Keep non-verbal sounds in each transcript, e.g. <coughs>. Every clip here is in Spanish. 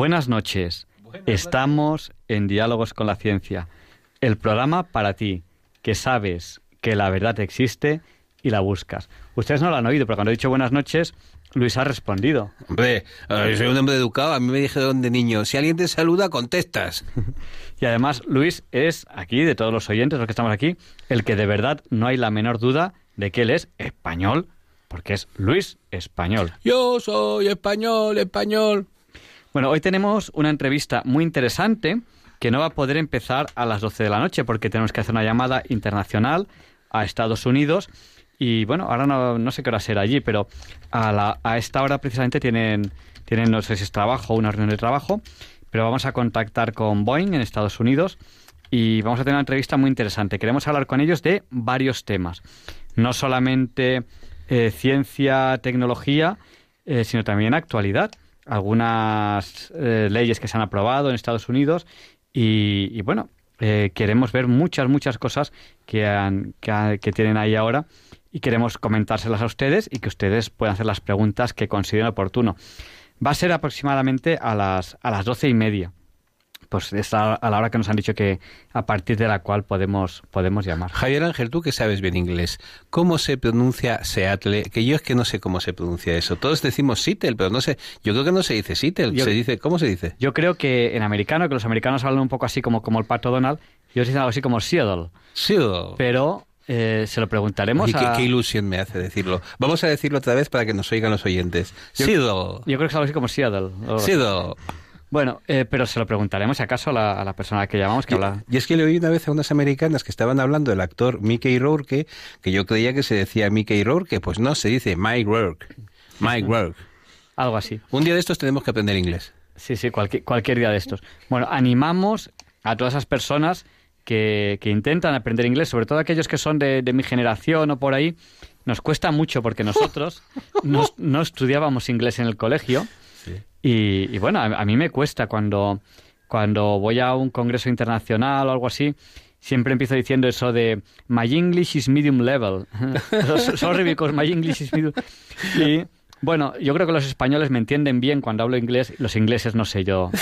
Buenas noches. Estamos en Diálogos con la Ciencia, el programa para ti, que sabes que la verdad existe y la buscas. Ustedes no lo han oído, pero cuando he dicho buenas noches, Luis ha respondido. Hombre, eh, soy un hombre educado, a mí me dijeron de niño, si alguien te saluda, contestas. <laughs> y además, Luis es aquí, de todos los oyentes, los que estamos aquí, el que de verdad no hay la menor duda de que él es español, porque es Luis español. Yo soy español, español. Bueno, hoy tenemos una entrevista muy interesante que no va a poder empezar a las 12 de la noche porque tenemos que hacer una llamada internacional a Estados Unidos y bueno, ahora no, sé qué hora será allí, pero a, la, a esta hora precisamente tienen, tienen, no sé si es trabajo una reunión de trabajo, pero vamos a contactar con Boeing en Estados Unidos y vamos a tener una entrevista muy interesante. Queremos hablar con ellos de varios temas, no solamente eh, ciencia, tecnología, eh, sino también actualidad algunas eh, leyes que se han aprobado en Estados Unidos y, bueno, eh, queremos ver muchas, muchas cosas que, han, que, tienen ahí ahora y queremos comentárselas a ustedes y que ustedes puedan hacer las preguntas que consideren oportuno. Va a ser aproximadamente a las, a las doce y media pues es a la hora que nos han dicho que a partir de la cual podemos, podemos llamar. Javier Ángel, tú que sabes bien inglés, ¿cómo se pronuncia Seattle? Que yo es que no sé cómo se pronuncia eso. Todos decimos Seattle, pero no sé, yo creo que no se dice Seattle, se dice, ¿cómo se dice? Yo creo que en americano, que los americanos hablan un poco así como, como el pato Donald, ellos dicen algo así como Seattle. Seattle. Pero eh, se lo preguntaremos. a... qué, ilusión me hace decirlo. Vamos a decirlo otra vez para que nos oigan los oyentes. Seattle. Yo creo que es algo así como Seattle. Seattle. Bueno, eh, pero se lo preguntaremos acaso a la, persona que llamamos que y, habla. Y es que le oí una vez a unas americanas que estaban hablando del actor Mickey Rourke, que yo creía que se decía Mickey Rourke, pues no, se dice Mike Rourke. Mike Rourke. Algo así. Un día de estos tenemos que aprender inglés. Sí, sí, cualquier, cualquier día de estos. Bueno, animamos a todas esas personas que, que intentan aprender inglés, sobre todo aquellos que son de, de mi generación o por ahí. Nos cuesta mucho porque <laughs> nosotros no, no estudiábamos inglés en el colegio. Y, bueno, a, mí me cuesta cuando, cuando voy a un congreso internacional o algo así, siempre empiezo diciendo eso de My English is medium level. <laughs> Sorry because my English is medium. Y bueno, yo creo que los españoles me entienden bien cuando hablo inglés, los ingleses no sé yo. <laughs>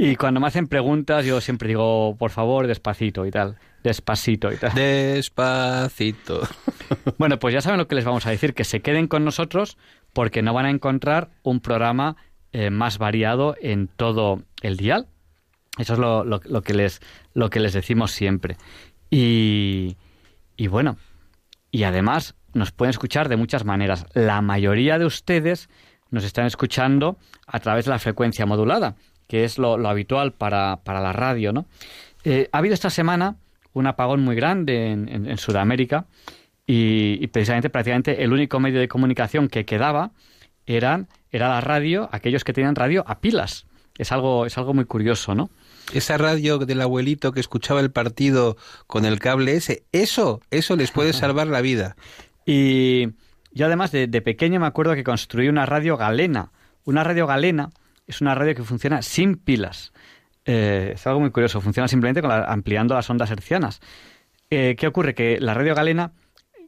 Y cuando me hacen preguntas yo siempre digo, por favor, despacito y tal. Despacito y tal. Despacito. Bueno, pues ya saben lo que les vamos a decir, que se queden con nosotros porque no van a encontrar un programa eh, más variado en todo el dial. Eso es lo, que, les, lo que les decimos siempre. Y, bueno, y además nos pueden escuchar de muchas maneras. La mayoría de ustedes nos están escuchando a través de la frecuencia modulada, que es lo, habitual para, la radio, ¿no? Eh, ha habido esta semana un apagón muy grande en, en Sudamérica y, precisamente prácticamente el único medio de comunicación que quedaba eran, era la radio, aquellos que tenían radio a pilas. Es algo, es algo muy curioso, ¿no? Esa radio del abuelito que escuchaba el partido con el cable ese, eso, eso les puede <laughs> salvar la vida. Y yo además de, pequeño me acuerdo que construí una radio galena. Una radio galena es una radio que funciona sin pilas. Eh, es algo muy curioso, funciona simplemente con ampliando las ondas hercianas. Eh, ¿Qué ocurre? Que la radio galena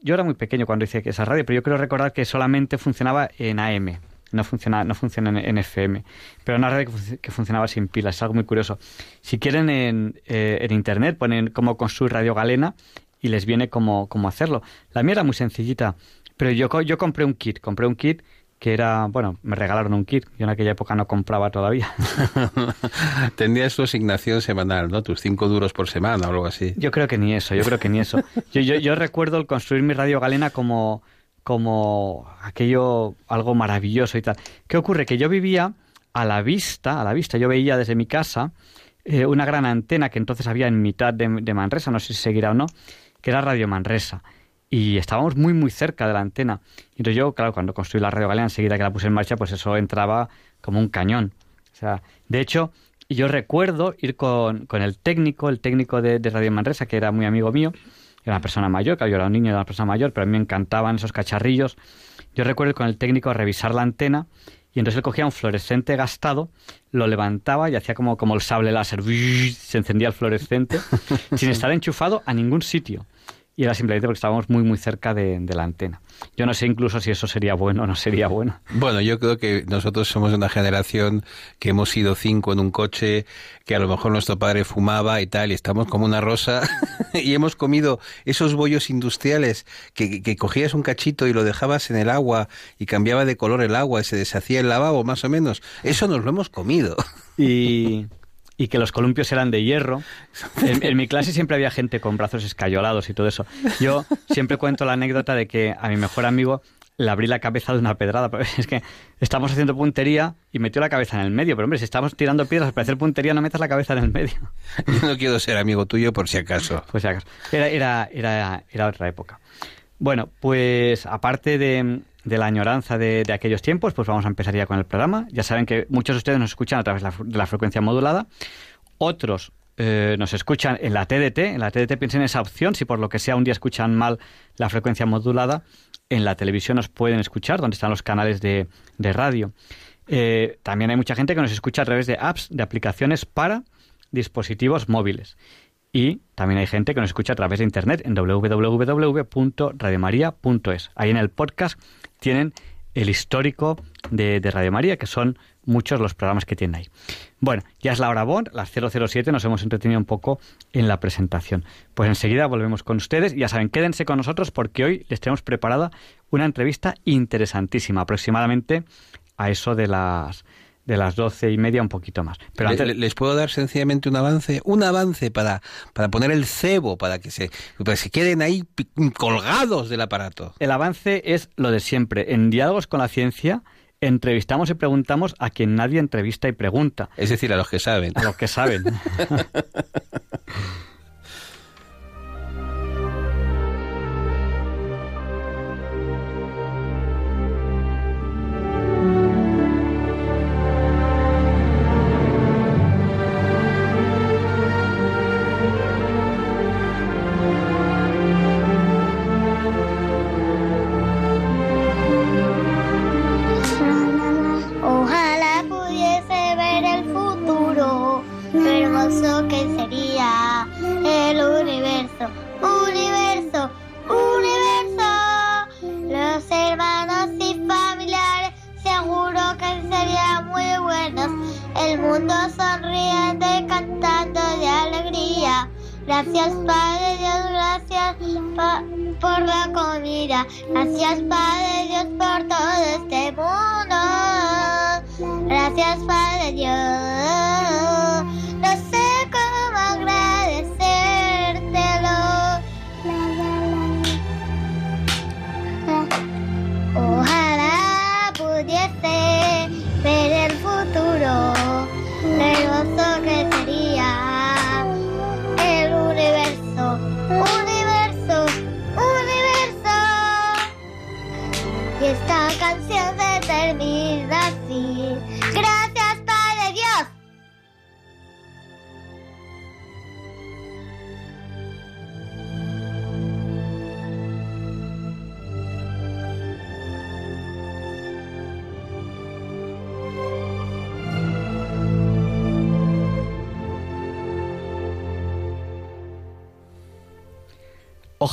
yo era muy pequeño cuando hice esa radio, pero yo creo recordar que solamente funcionaba en AM, no funciona, no funciona en, FM. Pero una radio que, funcionaba sin pilas, es algo muy curioso. Si quieren en, eh, en internet ponen cómo construir Radio Galena y les viene cómo, cómo hacerlo. La mía era muy sencillita, pero yo, yo compré un kit, compré un kit que era, bueno, me regalaron un kit, yo en aquella época no compraba todavía. <laughs> Tendrías tu asignación semanal, ¿no? Tus cinco duros por semana o algo así. Yo creo que ni eso, yo creo que ni eso. <laughs> Yo, yo, yo recuerdo el construir mi radio galena como, como aquello, algo maravilloso y tal. ¿Qué ocurre? Que yo vivía a la vista, a la vista, yo veía desde mi casa eh, una gran antena que entonces había en mitad de, de Manresa, no sé si seguirá o no, que era Radio Manresa. Y estábamos muy, muy cerca de la antena. Entonces yo, claro, cuando construí la Radio Galea, enseguida que la puse en marcha, pues eso entraba como un cañón. O sea, de hecho, yo recuerdo ir con, con el técnico, el técnico de, de Radio Manresa, que era muy amigo mío, era una persona mayor, que yo era un niño, era una persona mayor, pero a mí me encantaban esos cacharrillos. Yo recuerdo ir con el técnico a revisar la antena y entonces él cogía un fluorescente gastado, lo levantaba y hacía como, como el sable láser, <laughs> se encendía el fluorescente, <laughs> sin estar enchufado a ningún sitio y era simplemente porque estábamos muy muy cerca de, la antena. Yo no sé incluso si eso sería bueno o no sería bueno. Bueno, yo creo que nosotros somos una generación que hemos ido cinco en un coche, que a lo mejor nuestro padre fumaba y tal, y estamos como una rosa, <laughs> y hemos comido esos bollos industriales que, que cogías un cachito y lo dejabas en el agua y cambiaba de color el agua y se deshacía el lavabo, más o menos. Eso nos lo hemos comido. Y <laughs> y que los columpios eran de hierro. <laughs> En, mi clase siempre había gente con brazos escayolados y todo eso. Yo siempre cuento la anécdota de que a mi mejor amigo le abrí la cabeza de una pedrada. <laughs> Es que estamos haciendo puntería y metió la cabeza en el medio. Pero hombre, si estamos tirando piedras para hacer puntería, no metas la cabeza en el medio. <laughs> Yo no quiero ser amigo tuyo por si acaso. Pues si acaso. Era, era, era, era otra época. Bueno, pues aparte de, de la añoranza de, aquellos tiempos, pues vamos a empezar ya con el programa. Ya saben que muchos de ustedes nos escuchan a través de la, frecuencia modulada, otros eh, nos escuchan en la TDT. En la TDT piensen en esa opción, si por lo que sea un día escuchan mal la frecuencia modulada, en la televisión nos pueden escuchar, donde están los canales de, radio. Eh, también hay mucha gente que nos escucha a través de apps, de aplicaciones para dispositivos móviles. Y también hay gente que nos escucha a través de internet en www.radiomaria.es. Ahí en el podcast tienen el histórico de, Radio María, que son muchos los programas que tienen ahí. Bueno, ya es la hora Bond, las 007, nos hemos entretenido un poco en la presentación. Pues enseguida volvemos con ustedes. Ya saben, quédense con nosotros porque hoy les tenemos preparada una entrevista interesantísima, aproximadamente a eso de las de las doce y media un poquito más. Pero ¿Les puedo dar sencillamente un avance? Un avance para, para poner el cebo, para que, se, para que se queden ahí colgados del aparato. El avance es lo de siempre. En Diálogos con la Ciencia entrevistamos y preguntamos a quien nadie entrevista y pregunta. Es decir, a los que saben. A los que saben. <laughs>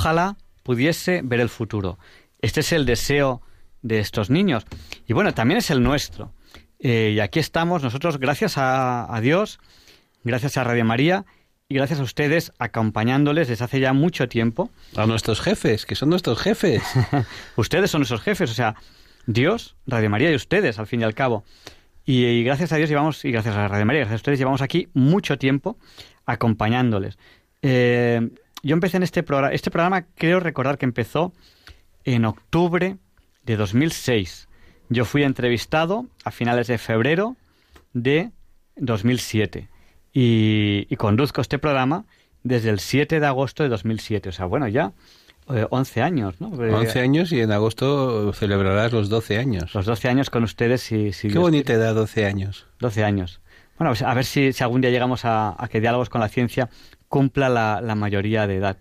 Ojalá pudiese ver el futuro. Este es el deseo de estos niños. Y bueno, también es el nuestro. Eh, y aquí estamos nosotros, gracias a, a, Dios, gracias a Radio María y gracias a ustedes acompañándoles desde hace ya mucho tiempo. A nuestros jefes, que son nuestros jefes. <laughs> ustedes son nuestros jefes, o sea, Dios, Radio María y ustedes, al fin y al cabo. Y, gracias a Dios llevamos, y gracias a Radio María, gracias a ustedes llevamos aquí mucho tiempo acompañándoles. Eh, yo empecé en este programa, este programa creo recordar que empezó en octubre de 2006. Yo fui entrevistado a finales de febrero de 2007 y, conduzco este programa desde el 7 de agosto de 2007. O sea, bueno, ya 11 años, ¿no? 11 años y en agosto celebrarás los 12 años. Los 12 años con ustedes y... Si Qué bonita edad, 12 años. 12 años. Bueno, pues a ver si, si algún día llegamos a, que Diálogos con la Ciencia cumpla la, mayoría de edad.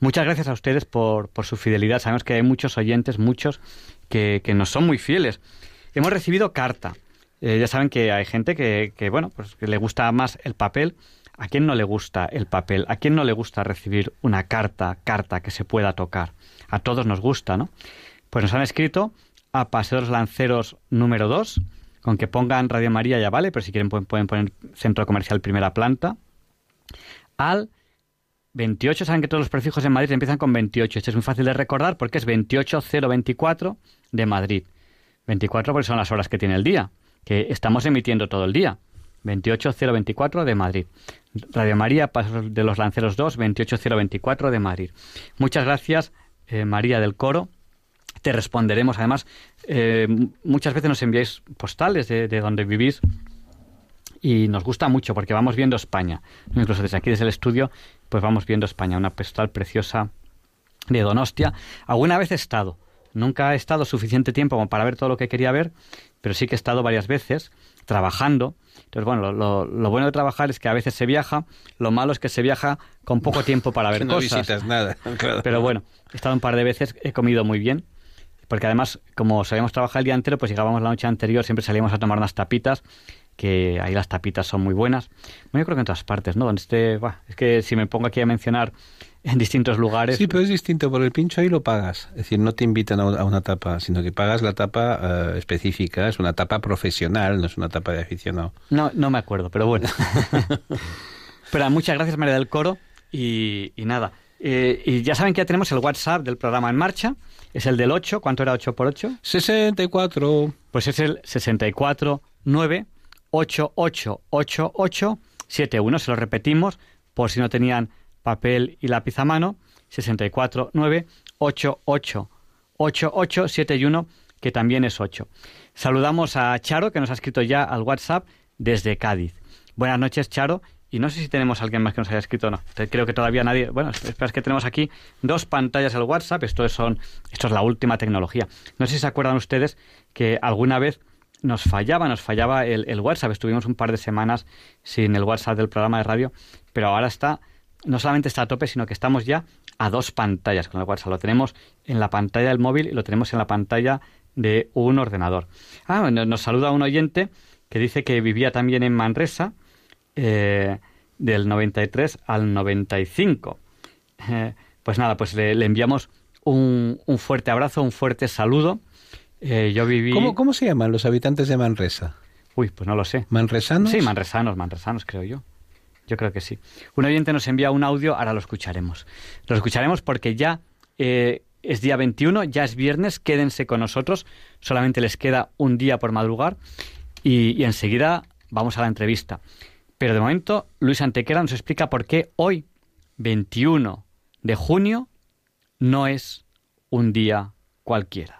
Muchas gracias a ustedes por, por, su fidelidad. Sabemos que hay muchos oyentes, muchos, que, que nos son muy fieles. Hemos recibido carta. Eh, ya saben que hay gente que, que, bueno, pues que le gusta más el papel. ¿A quién no le gusta el papel? ¿A quién no le gusta recibir una carta, carta que se pueda tocar? A todos nos gusta, ¿no? Pues nos han escrito a Paseos Lanceros número 2, con que pongan Radio María ya vale, pero si quieren pueden, poner Centro Comercial Primera Planta. Al 28, saben que todos los prefijos en Madrid empiezan con 28. Este es muy fácil de recordar porque es 28024 de Madrid. 24 porque son las horas que tiene el día, que estamos emitiendo todo el día. 28024 de Madrid. Radio María, Paso de los Lanceros 2, 28024 de Madrid. Muchas gracias, eh, María del Coro, te responderemos. Además, eh, muchas veces nos enviáis postales de, donde vivís y nos gusta mucho porque vamos viendo España. Incluso desde aquí, desde el estudio, pues vamos viendo España. Una postal preciosa de Donostia. Alguna vez he estado. Nunca he estado suficiente tiempo como para ver todo lo que quería ver, pero sí que he estado varias veces trabajando. Entonces, bueno, lo, bueno de trabajar es que a veces se viaja, lo malo es que se viaja con poco tiempo para <laughs> ver no cosas. visitas nada. <laughs> Pero bueno, he estado un par de veces, he comido muy bien porque además, como sabíamos trabajar el día entero, pues llegábamos la noche anterior, siempre salíamos a tomar unas tapitas, que ahí las tapitas son muy buenas. Bueno, yo creo que en todas partes, ¿no? Donde esté, es que si me pongo aquí a mencionar <laughs> en distintos lugares. Sí, pero es distinto, por el pincho ahí lo pagas. Es decir, no te invitan a una tapa, sino que pagas la tapa eh, específica, es una tapa profesional, no es una tapa de aficionado. No, no me acuerdo, pero bueno. <laughs> pero muchas gracias María del Coro y, nada. Eh, y ya saben que ya tenemos el WhatsApp del programa en marcha es el del 8. ¿Cuánto era 8 por 8? 64. Pues es el 64 9 8 8 8 8 7 1. Se lo repetimos por si no tenían papel y lápiz a mano. 64 9 8 8 8 8 7 1, que también es 8. Saludamos a Charo, que nos ha escrito ya al WhatsApp desde Cádiz. Buenas noches, Charo, y no sé si tenemos alguien más que nos haya escrito o no. Creo que todavía nadie. Bueno, es que tenemos aquí dos pantallas del WhatsApp. Esto es, son, esto es la última tecnología. No sé si se acuerdan ustedes que alguna vez nos fallaba, nos fallaba el, el, WhatsApp. Estuvimos un par de semanas sin el WhatsApp del programa de radio, pero ahora está, no solamente está a tope, sino que estamos ya a dos pantallas con el WhatsApp. Lo tenemos en la pantalla del móvil y lo tenemos en la pantalla de un ordenador. Ah, nos saluda un oyente que dice que vivía también en Manresa eh, del 93 al 95. Eh, pues nada, pues le, enviamos un, fuerte abrazo, un fuerte saludo. Eh, yo viví... ¿Cómo, ¿Cómo se llaman los habitantes de Manresa? Uy, pues no lo sé. ¿Manresanos? Sí, manresanos, manresanos, creo yo. Yo creo que sí. Un oyente nos envía un audio, ahora lo escucharemos. Lo escucharemos porque ya es día 21, ya es viernes, quédense con nosotros, solamente les queda un día por madrugar y enseguida vamos a la entrevista. Pero de momento, Luis Antequera nos explica por qué hoy, 21 de junio, no es un día cualquiera.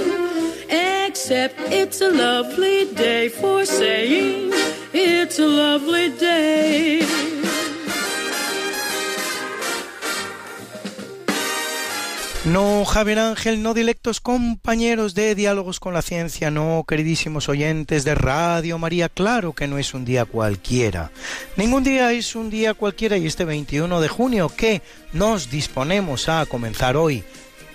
It's a lovely day for saying it's a lovely day. No, Javier Ángel, no directos compañeros de Diálogos con la Ciencia, no, queridísimos oyentes de Radio María, claro que no es un día cualquiera. Ningún día es un día cualquiera y este 21 de junio que nos disponemos a comenzar hoy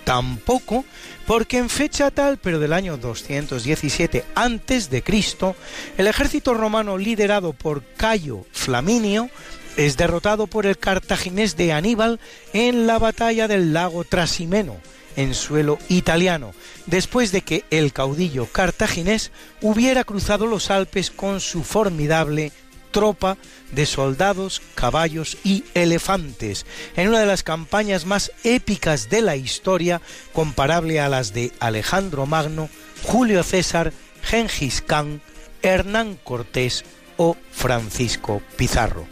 tampoco, porque en fecha tal, pero del año 217 antes de Cristo, el ejército romano liderado por Cayo Flaminio es derrotado por el cartaginés de Aníbal en la batalla del lago Trasimeno, en suelo italiano, después de que el caudillo cartaginés hubiera cruzado los Alpes con su formidable tropa de soldados, caballos y elefantes, en una de las campañas más épicas de la historia, comparable a las de Alejandro Magno, Julio César, Gengis Khan, Hernán Cortés o Francisco Pizarro.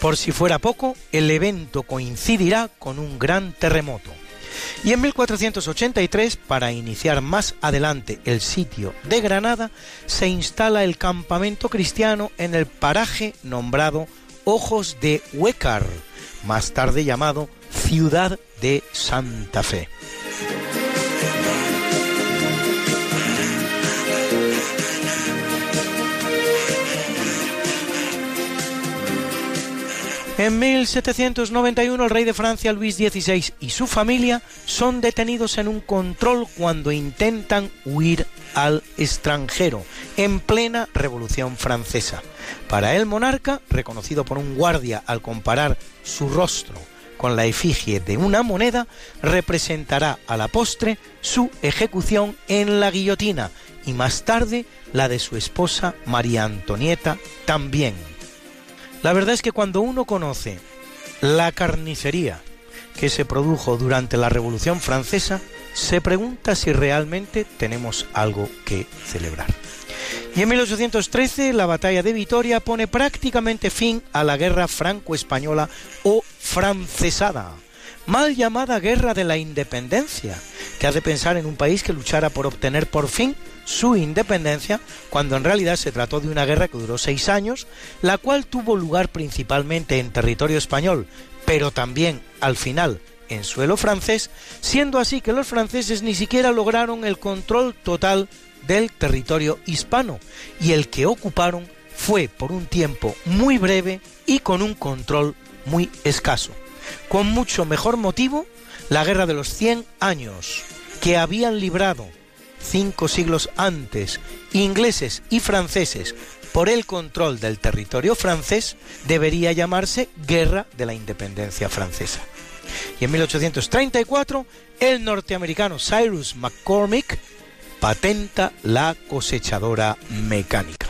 Por si fuera poco, el evento coincidirá con un gran terremoto. Y en 1483, para iniciar más adelante el sitio de Granada, se instala el campamento cristiano en el paraje nombrado Ojos de Huécar, más tarde llamado Ciudad de Santa Fe. En 1791 el rey de Francia Luis XVI y su familia son detenidos en un control cuando intentan huir al extranjero, en plena Revolución Francesa. Para el monarca, reconocido por un guardia al comparar su rostro con la efigie de una moneda, representará a la postre su ejecución en la guillotina y más tarde la de su esposa María Antonieta también. La verdad es que cuando uno conoce la carnicería que se produjo durante la Revolución Francesa, se pregunta si realmente tenemos algo que celebrar. Y en 1813 la batalla de Vitoria pone prácticamente fin a la guerra franco-española o francesada, mal llamada guerra de la independencia, que hace pensar en un país que luchara por obtener por fin su independencia, cuando en realidad se trató de una guerra que duró seis años, la cual tuvo lugar principalmente en territorio español, pero también al final en suelo francés, siendo así que los franceses ni siquiera lograron el control total del territorio hispano, y el que ocuparon fue por un tiempo muy breve y con un control muy escaso. Con mucho mejor motivo, la guerra de los 100 años, que habían librado cinco siglos antes, ingleses y franceses por el control del territorio francés, debería llamarse Guerra de la Independencia Francesa. Y en 1834, el norteamericano Cyrus McCormick patenta la cosechadora mecánica.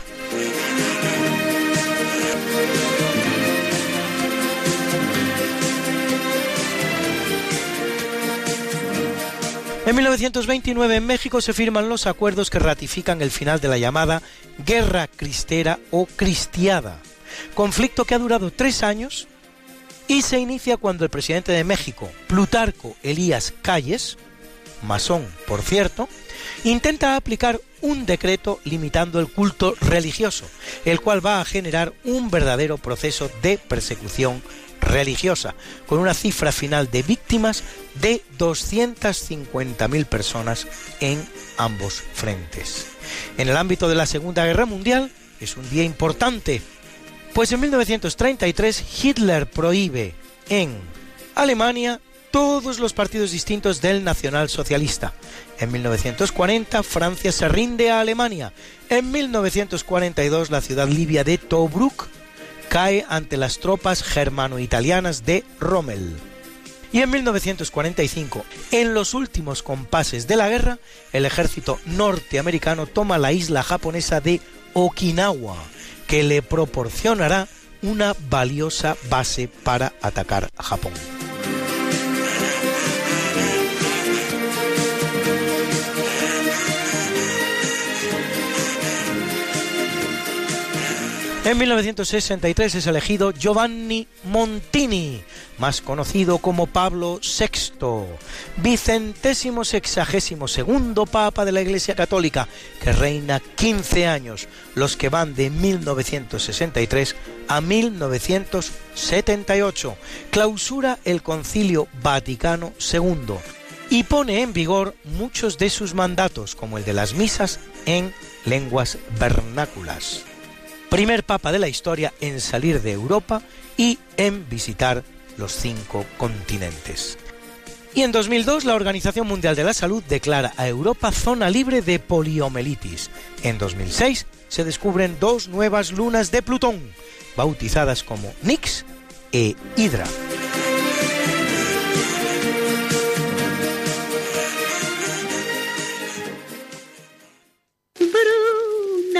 En 1929 en México se firman los acuerdos que ratifican el final de la llamada Guerra Cristera o Cristiada, conflicto que ha durado tres años y se inicia cuando el presidente de México, Plutarco Elías Calles, masón por cierto, intenta aplicar un decreto limitando el culto religioso, el cual va a generar un verdadero proceso de persecución religiosa, con una cifra final de víctimas de 250.000 personas en ambos frentes. En el ámbito de la Segunda Guerra Mundial es un día importante, pues en 1933 Hitler prohíbe en Alemania todos los partidos distintos del nacionalsocialista. En 1940 Francia se rinde a Alemania. En 1942 la ciudad libia de Tobruk cae ante las tropas germano-italianas de Rommel. Y en 1945, en los últimos compases de la guerra, el ejército norteamericano toma la isla japonesa de Okinawa, que le proporcionará una valiosa base para atacar a Japón. En 1963 es elegido Giovanni Montini, más conocido como Pablo VI, vicentésimo sexagésimo segundo Papa de la Iglesia Católica, que reina 15 años, los que van de 1963 a 1978. Clausura el Concilio Vaticano II y pone en vigor muchos de sus mandatos, como el de las misas en lenguas vernáculas primer papa de la historia en salir de Europa y en visitar los cinco continentes. Y en 2002 la Organización Mundial de la Salud declara a Europa zona libre de poliomielitis. En 2006 se descubren dos nuevas lunas de Plutón, bautizadas como Nix e Hydra.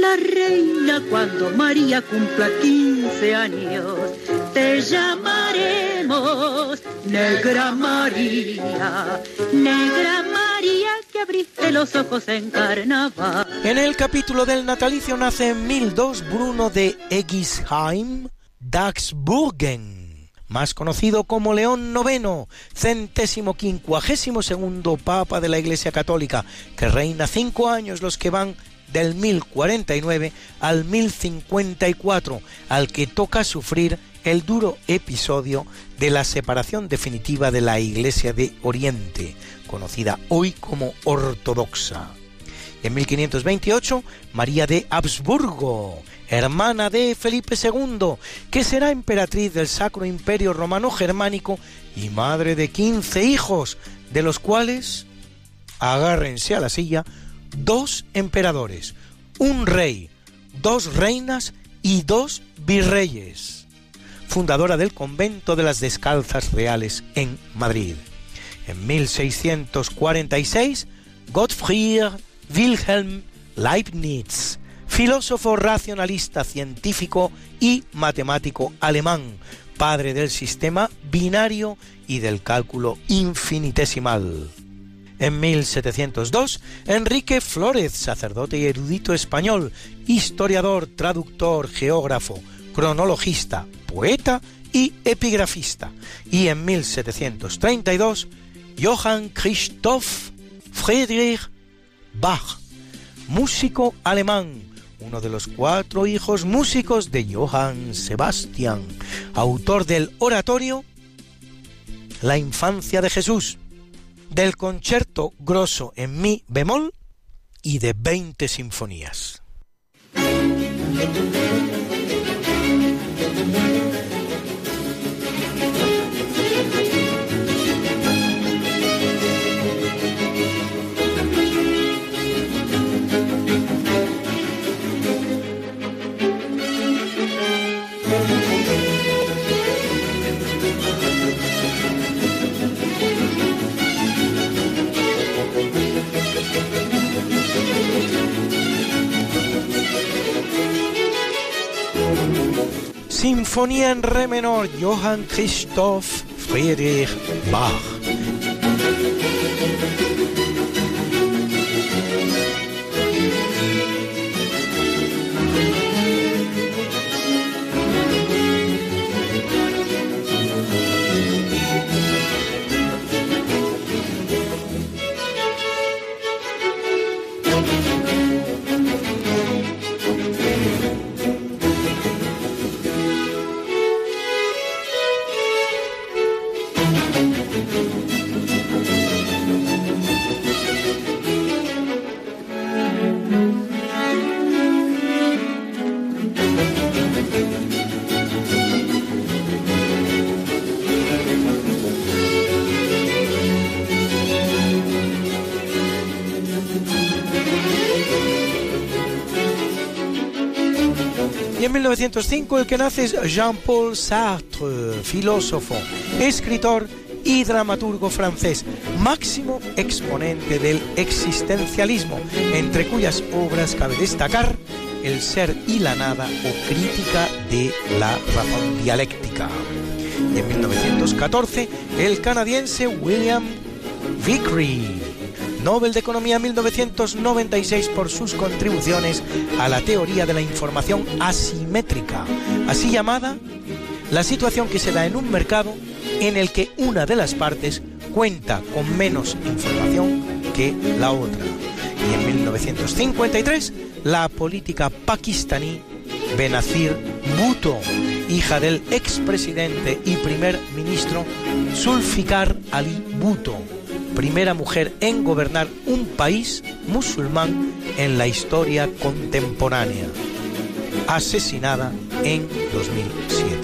la reina cuando María cumpla 15 años. Te llamaremos Negra María, Negra María que abriste los ojos en carnaval. En el capítulo del natalicio nace en 1002 Bruno de Egisheim, Daxburgen, más conocido como León IX, centésimo quincuagésimo segundo Papa de la Iglesia Católica, que reina cinco años los que van del 1049 al 1054, al que toca sufrir el duro episodio de la separación definitiva de la Iglesia de Oriente, conocida hoy como ortodoxa. En 1528, María de Habsburgo, hermana de Felipe II, que será emperatriz del Sacro Imperio Romano Germánico y madre de 15 hijos, de los cuales, agárrense a la silla, dos emperadores, un rey, dos reinas y dos virreyes, fundadora del convento de las Descalzas Reales en Madrid. En 1646, Gottfried Wilhelm Leibniz, filósofo racionalista científico y matemático alemán, padre del sistema binario y del cálculo infinitesimal. En 1702, Enrique Flórez, sacerdote y erudito español, historiador, traductor, geógrafo, cronologista, poeta y epigrafista. Y en 1732, Johann Christoph Friedrich Bach, músico alemán, uno de los cuatro hijos músicos de Johann Sebastian, autor del oratorio La infancia de Jesús, del concierto grosso en mi bemol y de 20 sinfonías. Sinfonía en re menor, Johann Christoph Friedrich Bach. 1905 el que nace es Jean-Paul Sartre, filósofo, escritor y dramaturgo francés, máximo exponente del existencialismo, entre cuyas obras cabe destacar El ser y la nada o Crítica de la razón dialéctica. Y en 1914 el canadiense William Vickery, Nobel de Economía 1996 por sus contribuciones a la teoría de la información asimétrica, así llamada la situación que se da en un mercado en el que una de las partes cuenta con menos información que la otra. Y en 1953, la política pakistaní Benazir Bhutto, hija del expresidente y primer ministro Zulfikar Ali Bhutto, primera mujer en gobernar un país musulmán en la historia contemporánea, asesinada en 2007.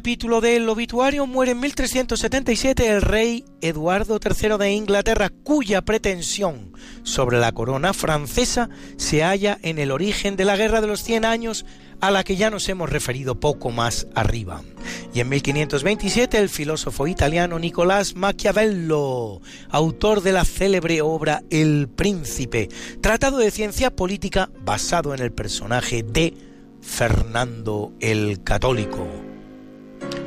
Capítulo del obituario muere en 1377 el rey Eduardo III de Inglaterra, cuya pretensión sobre la corona francesa se halla en el origen de la Guerra de los Cien Años a la que ya nos hemos referido poco más arriba. Y en 1527 el filósofo italiano Nicolás Maquiavelo, autor de la célebre obra El Príncipe, tratado de ciencia política basado en el personaje de Fernando el Católico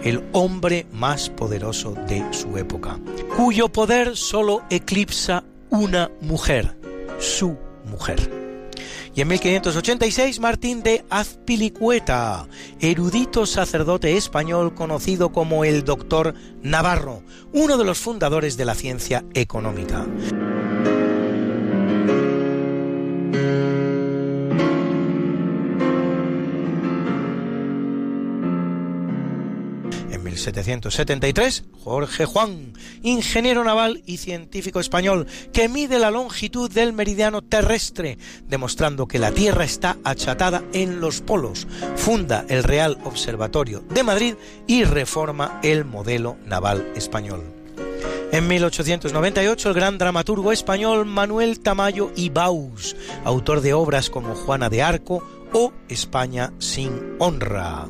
el hombre más poderoso de su época, cuyo poder solo eclipsa una mujer, su mujer. Y en 1586 Martín de Azpilicueta, erudito sacerdote español conocido como el doctor Navarro, uno de los fundadores de la ciencia económica. 1773, Jorge Juan, ingeniero naval y científico español, que mide la longitud del meridiano terrestre, demostrando que la Tierra está achatada en los polos, funda el Real Observatorio de Madrid y reforma el modelo naval español. En 1898 el gran dramaturgo español Manuel Tamayo y Baus, autor de obras como Juana de Arco o España sin honra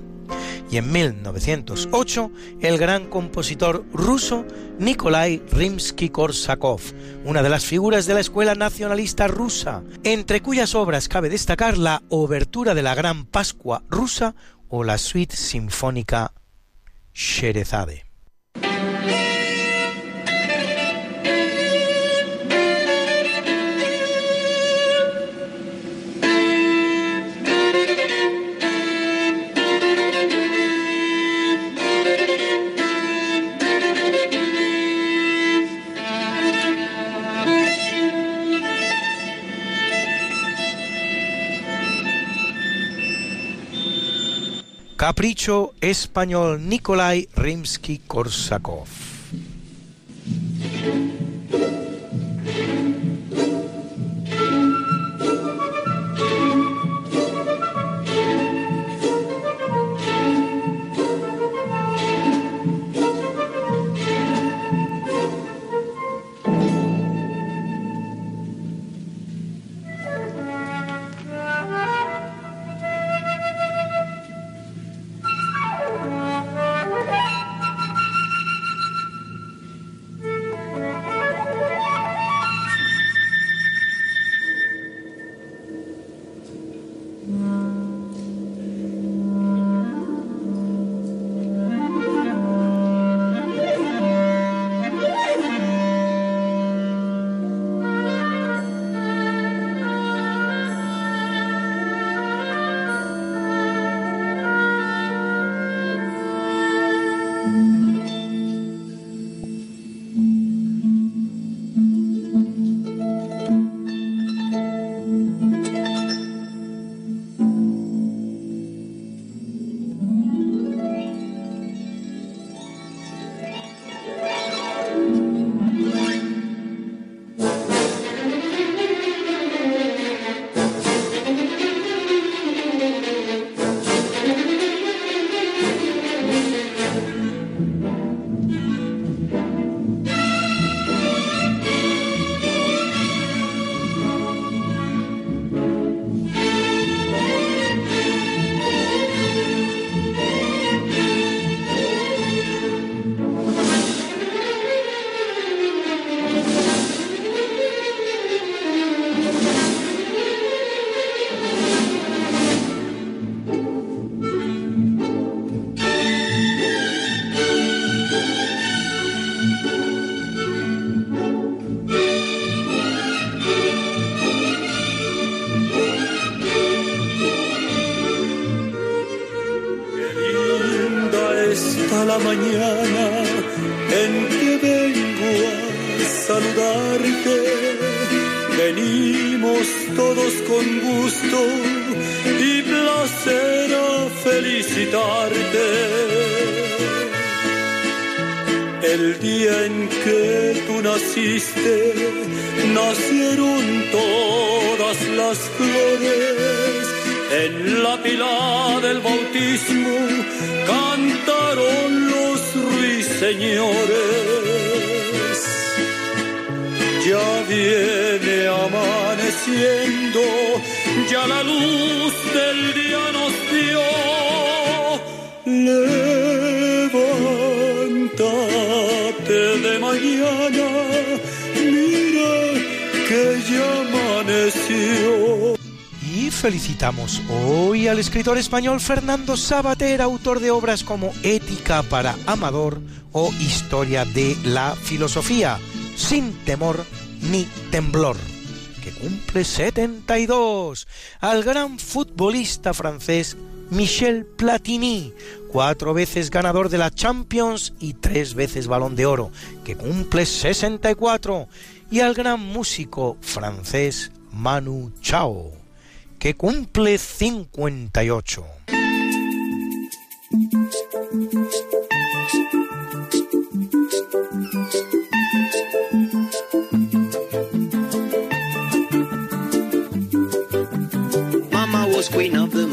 y en 1908 el gran compositor ruso Nikolai Rimsky-Korsakov, una de las figuras de la escuela nacionalista rusa, entre cuyas obras cabe destacar la Obertura de la Gran Pascua rusa o la Suite Sinfónica Sherezade. Capricho español Nikolai Rimsky-Korsakov. Hoy al escritor español Fernando Sabater, autor de obras como Ética para Amador o Historia de la Filosofía, sin temor ni temblor, que cumple 72, al gran futbolista francés Michel Platini, cuatro veces ganador de la Champions y tres veces balón de oro, que cumple 64, y al gran músico francés Manu Chao, que cumple 58. Mama was queen of the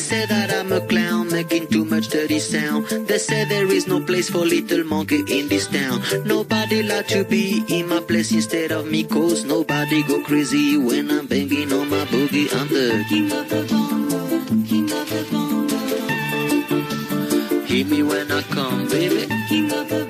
say that I'm a clown, making too much dirty sound. They say there is no place for little monkey in this town. Nobody like to be in my place instead of me, cause nobody go crazy when I'm banging on my boogie. I'm the king of the bongo, king of the bongo. Hear me when I come, baby. King of the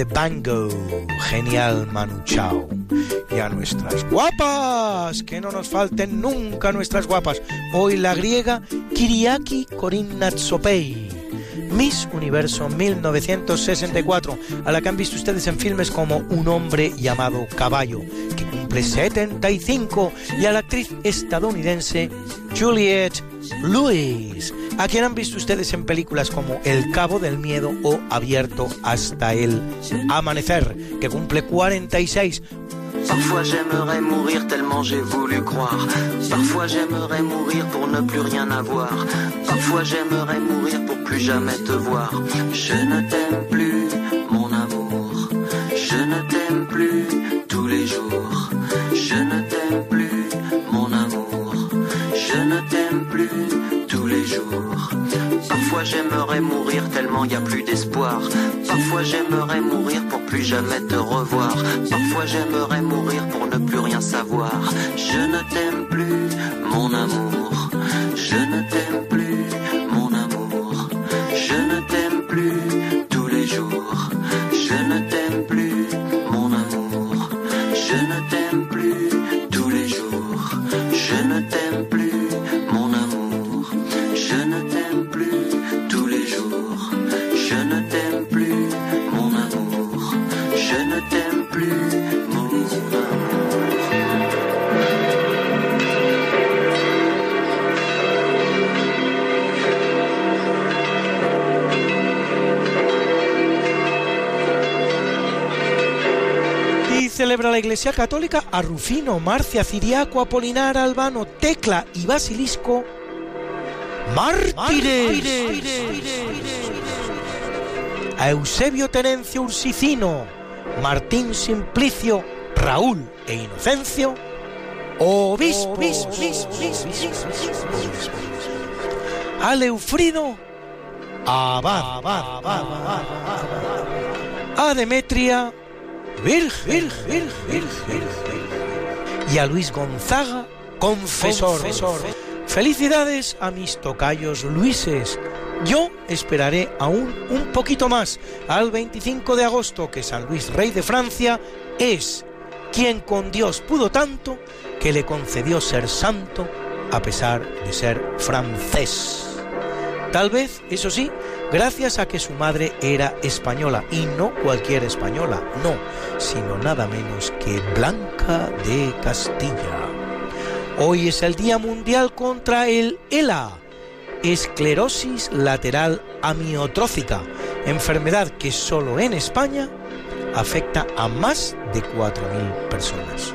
The Bango. Genial Manu Chao. Y a nuestras guapas, que no nos falten nunca nuestras guapas. Hoy la griega Kiriaki Korinnatsopei. Miss Universo 1964, a la que han visto ustedes en filmes como Un hombre llamado Caballo, que cumple 75, y a la actriz estadounidense Juliette Lewis, a quien han visto ustedes en películas como El Cabo del Miedo o Abierto hasta el Amanecer, que cumple 46. Parfois j'aimerais mourir tellement j'ai voulu croire. Parfois j'aimerais mourir pour ne plus rien avoir. Parfois j'aimerais mourir pour plus jamais te voir. Je ne t'aime plus, mon amour. Je ne t'aime plus tous les jours. Parfois j'aimerais mourir tellement y a plus d'espoir. Parfois j'aimerais mourir pour plus jamais te revoir. Parfois j'aimerais mourir pour ne plus rien savoir. Je ne t'aime plus, mon amour. Je ne t'aime plus, celebra la Iglesia Católica a Rufino, Marcia, Ciriaco, Apolinar, Albano, Tecla y Basilisco, mártires. A Eusebio Terencio Ursicino, Martín Simplicio, Raúl e Inocencio, obispos. A Leufrido, abad. A Demetria, virgen. Y a Luis Gonzaga, confesor. Felicidades a mis tocayos Luises. Yo esperaré aún un poquito más al 25 de agosto que San Luis, rey de Francia, es quien con Dios pudo tanto que le concedió ser santo a pesar de ser francés. Tal vez, eso sí, gracias a que su madre era española, y no cualquier española, no, sino nada menos que Blanca de Castilla. Hoy es el Día Mundial contra el ELA, esclerosis lateral amiotrófica, enfermedad que solo en España afecta a más de 4.000 personas.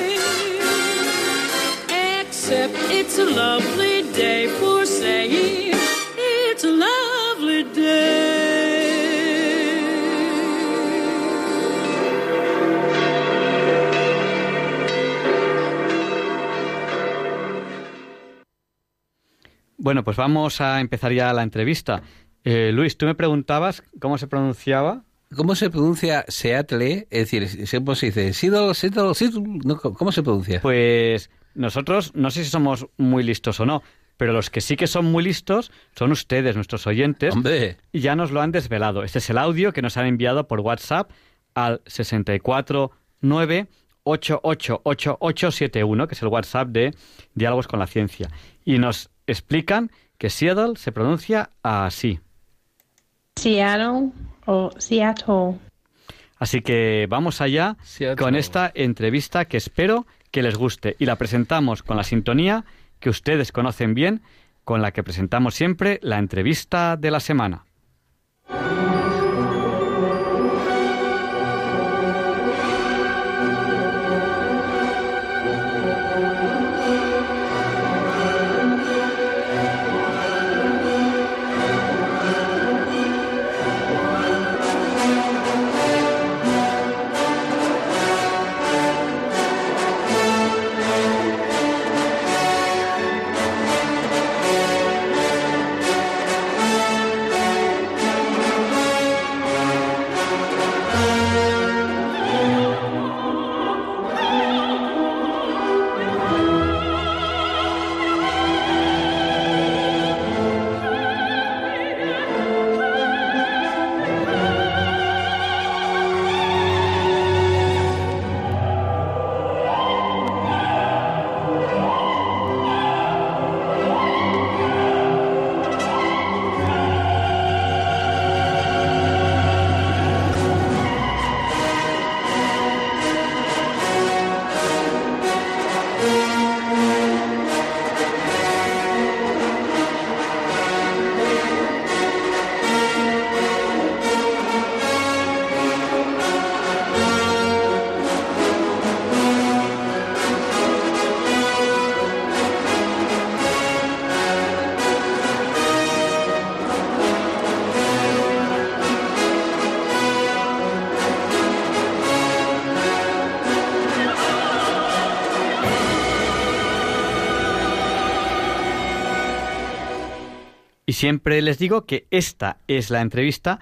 except it's a lovely day for saying it's a lovely day. Bueno, pues vamos a empezar ya la entrevista. Eh, Luis, tú me preguntabas cómo se pronunciaba. ¿Cómo se pronuncia Seattle? Es decir, ¿cómo se dice? Seattle, Seattle, Seattle? No, ¿Cómo se pronuncia? Pues nosotros, no sé si somos muy listos o no, pero los que sí que son muy listos son ustedes, nuestros oyentes. Hombre. Y ya nos lo han desvelado. Este es el audio que nos han enviado por WhatsApp al 649888871, que es el WhatsApp de Diálogos con la Ciencia. Y nos explican que Seattle se pronuncia así. Seattle o Seattle. Así que vamos allá Seattle. con esta entrevista que espero que les guste y la presentamos con la sintonía que ustedes conocen bien, con la que presentamos siempre la entrevista de la semana. Siempre les digo que esta es la entrevista,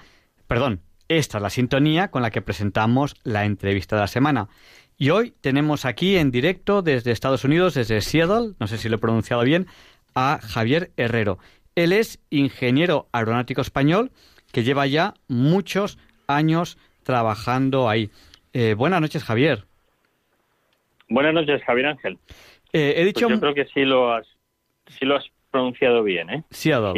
perdón, esta es la sintonía con la que presentamos la entrevista de la semana. Y hoy tenemos aquí en directo desde Estados Unidos, desde Seattle, no sé si lo he pronunciado bien, a Javier Herrero. Él es ingeniero aeronáutico español que lleva ya muchos años trabajando ahí. Eh, buenas noches, Javier. Buenas noches, Javier Ángel. Eh, he dicho... Pues yo creo que sí lo has, sí lo has pronunciado bien, ¿eh? Seattle.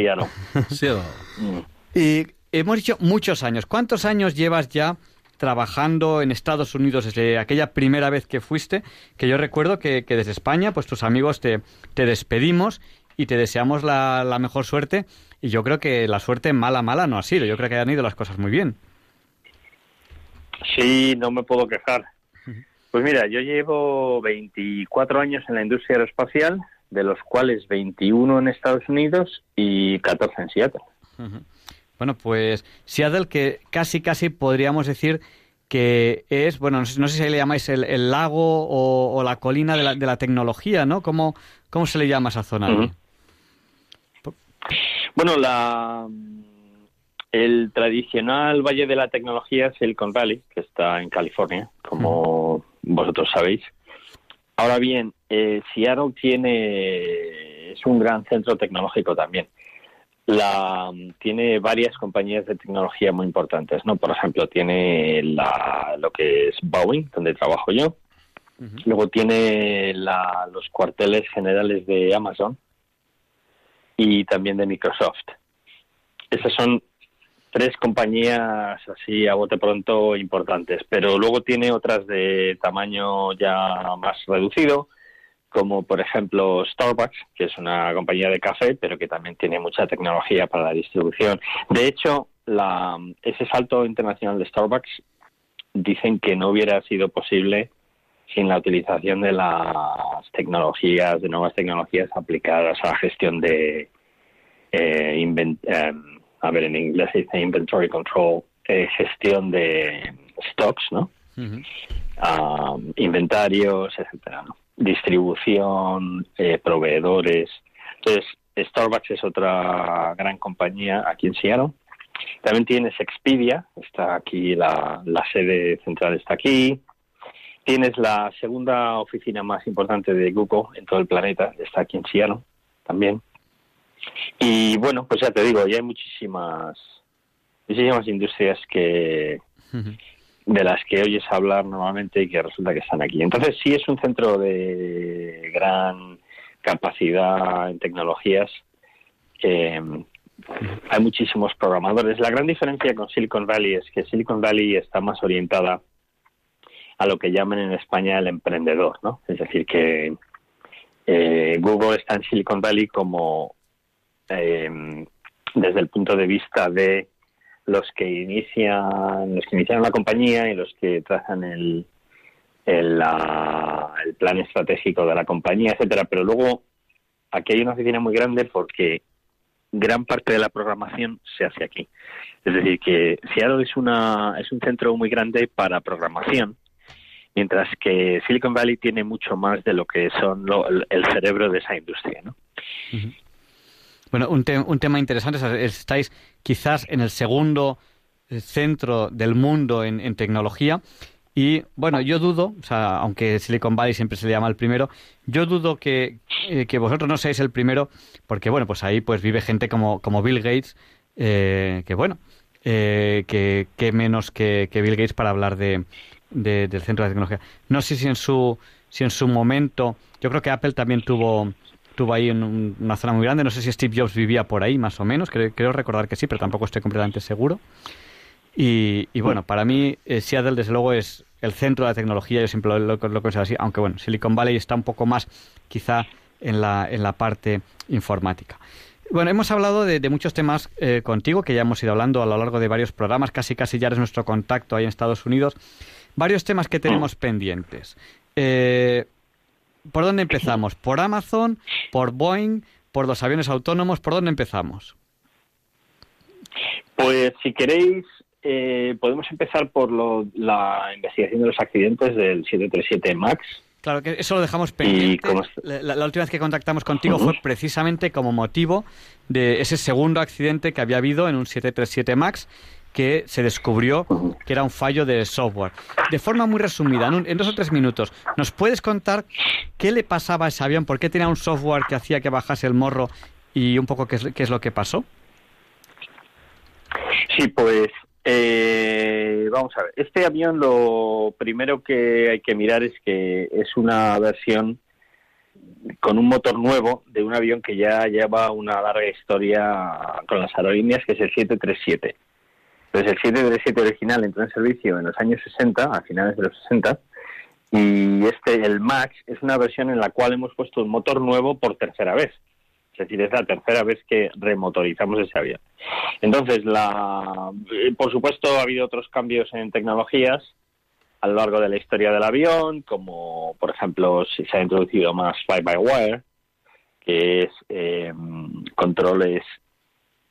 Seattle. <laughs> Mm. Y hemos dicho muchos años. ¿Cuántos años llevas ya trabajando en Estados Unidos desde aquella primera vez que fuiste? Que yo recuerdo que, que desde España, pues tus amigos te, te despedimos y te deseamos la, la mejor suerte. Y yo creo que la suerte mala, mala no ha sido. Yo creo que han ido las cosas muy bien. Sí, no me puedo quejar. Pues mira, yo llevo 24 años en la industria aeroespacial, de los cuales 21 en Estados Unidos y 14 en Seattle. Bueno, pues Seattle, que casi, casi podríamos decir que es, bueno, no sé, no sé si le llamáis el, el lago o, o, la colina de la, de la tecnología, ¿no? ¿Cómo, ¿Cómo se le llama esa zona? Uh -huh. Bueno, la, el tradicional Valle de la Tecnología es Silicon Valley, que está en California, como uh -huh. vosotros sabéis. Ahora bien, eh, Seattle tiene es un gran centro tecnológico también. La, tiene varias compañías de tecnología muy importantes, ¿no? Por ejemplo, tiene la, lo que es Boeing, donde trabajo yo. Uh -huh. Luego tiene la, los cuarteles generales de Amazon y también de Microsoft. Esas son tres compañías así a bote pronto importantes, pero luego tiene otras de tamaño ya más reducido, como por ejemplo Starbucks, que es una compañía de café, pero que también tiene mucha tecnología para la distribución. De hecho, la, ese salto internacional de Starbucks dicen que no hubiera sido posible sin la utilización de las tecnologías, de nuevas tecnologías aplicadas a la gestión de, eh, eh, a ver, en inglés se dice inventory control, eh, gestión de stocks, ¿no? Uh -huh. um, inventarios, etcétera, ¿no? distribución, eh, proveedores. Entonces, Starbucks es otra gran compañía aquí en Seattle. También tienes Expedia, está aquí, la, la sede central está aquí. Tienes la segunda oficina más importante de Google en todo el planeta, está aquí en Seattle también. Y bueno, pues ya te digo, ya hay muchísimas, muchísimas industrias que, uh -huh de las que oyes hablar normalmente y que resulta que están aquí. Entonces sí es un centro de gran capacidad en tecnologías. Eh, hay muchísimos programadores. La gran diferencia con Silicon Valley es que Silicon Valley está más orientada a lo que llaman en España el emprendedor, ¿no? Es decir, que eh, Google está en Silicon Valley como eh, desde el punto de vista de los que inician los que iniciaron la compañía y los que trazan el el, la, el plan estratégico de la compañía etcétera. Pero luego aquí hay una oficina muy grande porque gran parte de la programación se hace aquí. Es decir que Seattle es una es un centro muy grande para programación mientras que Silicon Valley tiene mucho más de lo que son lo, el cerebro de esa industria no. Bueno, un, un, tema interesante, estáis quizás en el segundo centro del mundo en, tecnología y bueno, yo dudo, o sea, aunque Silicon Valley siempre se le llama el primero, yo dudo que, eh, que vosotros no seáis el primero porque bueno, pues ahí pues vive gente como, como Bill Gates, eh, que bueno, eh, que, menos que, que, Bill Gates para hablar de, del centro de tecnología. No sé si en su, si en su momento, yo creo que Apple también tuvo estuvo ahí en un, una zona muy grande. No sé si Steve Jobs vivía por ahí, más o menos. Creo, creo recordar que sí, pero tampoco estoy completamente seguro. Y, y bueno, para mí eh, Seattle, desde luego, es el centro de la tecnología. Yo siempre lo, lo, lo considero así. Aunque bueno, Silicon Valley está un poco más, quizá, en la, en la parte informática. Bueno, hemos hablado de, de muchos temas eh, contigo, que ya hemos ido hablando a lo largo de varios programas. Casi, casi ya eres nuestro contacto ahí en Estados Unidos. Varios temas que tenemos pendientes. Eh, ¿Por dónde empezamos? ¿Por Amazon? ¿Por Boeing? ¿Por los aviones autónomos? ¿Por dónde empezamos? Pues si queréis, eh, podemos empezar por lo, la investigación de los accidentes del 737 MAX. Claro, que eso lo dejamos pendiente. La, la, última vez que contactamos contigo uh -huh. fue precisamente como motivo de ese segundo accidente que había habido en un 737 MAX que se descubrió que era un fallo de software. De forma muy resumida, en, un, en, dos o tres minutos, ¿nos puedes contar qué le pasaba a ese avión? ¿Por qué tenía un software que hacía que bajase el morro y un poco qué es, qué es lo que pasó? Sí, pues Eh, vamos a ver, este avión lo primero que hay que mirar es que es una versión con un motor nuevo de un avión que ya lleva una larga historia con las aerolíneas, que es el 737. Entonces el 737 original entró en servicio en los años 60, a finales de los 60, y este, el MAX, es una versión en la cual hemos puesto un motor nuevo por tercera vez. Es decir, es la tercera vez que remotorizamos ese avión. Entonces, la, eh, por supuesto, ha habido otros cambios en tecnologías a lo largo de la historia del avión, como, por ejemplo, si se ha introducido más fly-by-wire, que es eh, controles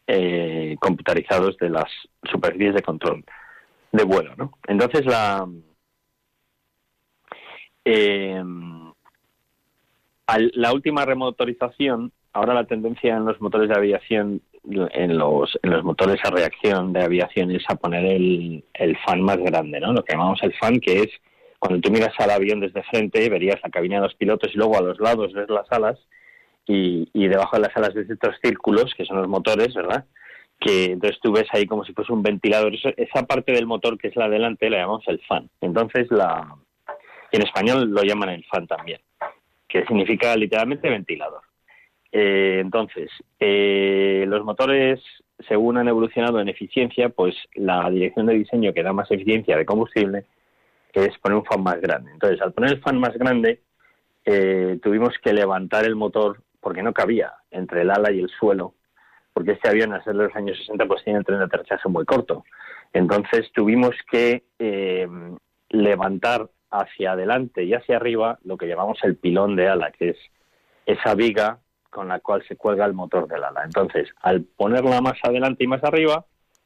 eh, computarizados de las superficies de control de vuelo. ¿no? Entonces, la, eh, la última remotorización, ahora la tendencia en los motores de aviación, en los, en los motores a reacción de aviación es a poner el, el fan más grande, ¿no? Lo que llamamos el fan, que es cuando tú miras al avión desde frente, verías la cabina de los pilotos y luego a los lados ves las alas y, y debajo de las alas ves estos círculos, que son los motores, ¿verdad? Que entonces tú ves ahí como si fuese un ventilador. Esa parte del motor que es la delante la llamamos el fan. Entonces la, en español lo llaman el fan también, que significa literalmente ventilador. Eh, entonces, eh, los motores, según han evolucionado en eficiencia, pues la dirección de diseño que da más eficiencia de combustible es poner un fan más grande. Entonces, al poner el fan más grande, eh, tuvimos que levantar el motor porque no cabía entre el ala y el suelo, porque este avión, al ser de los años 60, pues tiene un tren de aterrizaje muy corto. Entonces, tuvimos que eh, levantar hacia adelante y hacia arriba lo que llamamos el pilón de ala, que es esa viga con la cual se cuelga el motor del ala. Entonces, al ponerla más adelante y más arriba,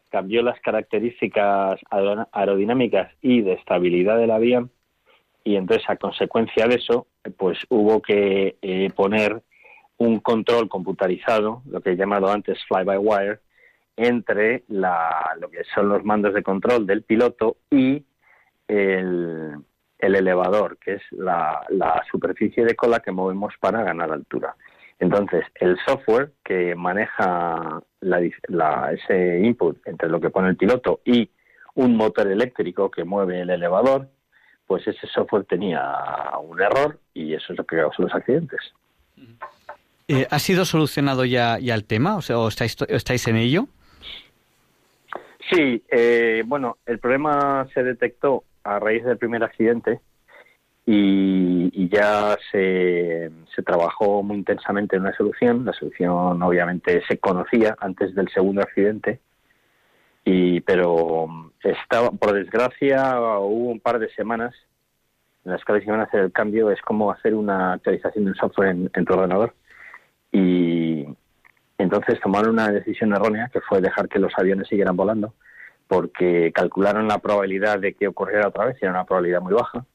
cambió las características aero- aerodinámicas y de estabilidad del avión y entonces a consecuencia de eso, pues hubo que eh, poner un control computarizado, lo que he llamado antes fly-by-wire, entre la, lo que son los mandos de control del piloto y el, el elevador, que es la, la superficie de cola que movemos para ganar altura. Entonces, el software que maneja la ese input entre lo que pone el piloto y un motor eléctrico que mueve el elevador, pues ese software tenía un error y eso es lo que causó los accidentes. Eh, ¿Ha sido solucionado ya, el tema? O sea, ¿o estáis, estáis en ello? Sí, eh, bueno, el problema se detectó a raíz del primer accidente y, ya se, se trabajó muy intensamente en una solución. La solución obviamente se conocía antes del segundo accidente, y pero estaba, por desgracia hubo un par de semanas en las cuales iban a hacer el cambio. Es como hacer una actualización de un software en, en tu ordenador y entonces tomaron una decisión errónea que fue dejar que los aviones siguieran volando porque calcularon la probabilidad de que ocurriera otra vez y era una probabilidad muy baja.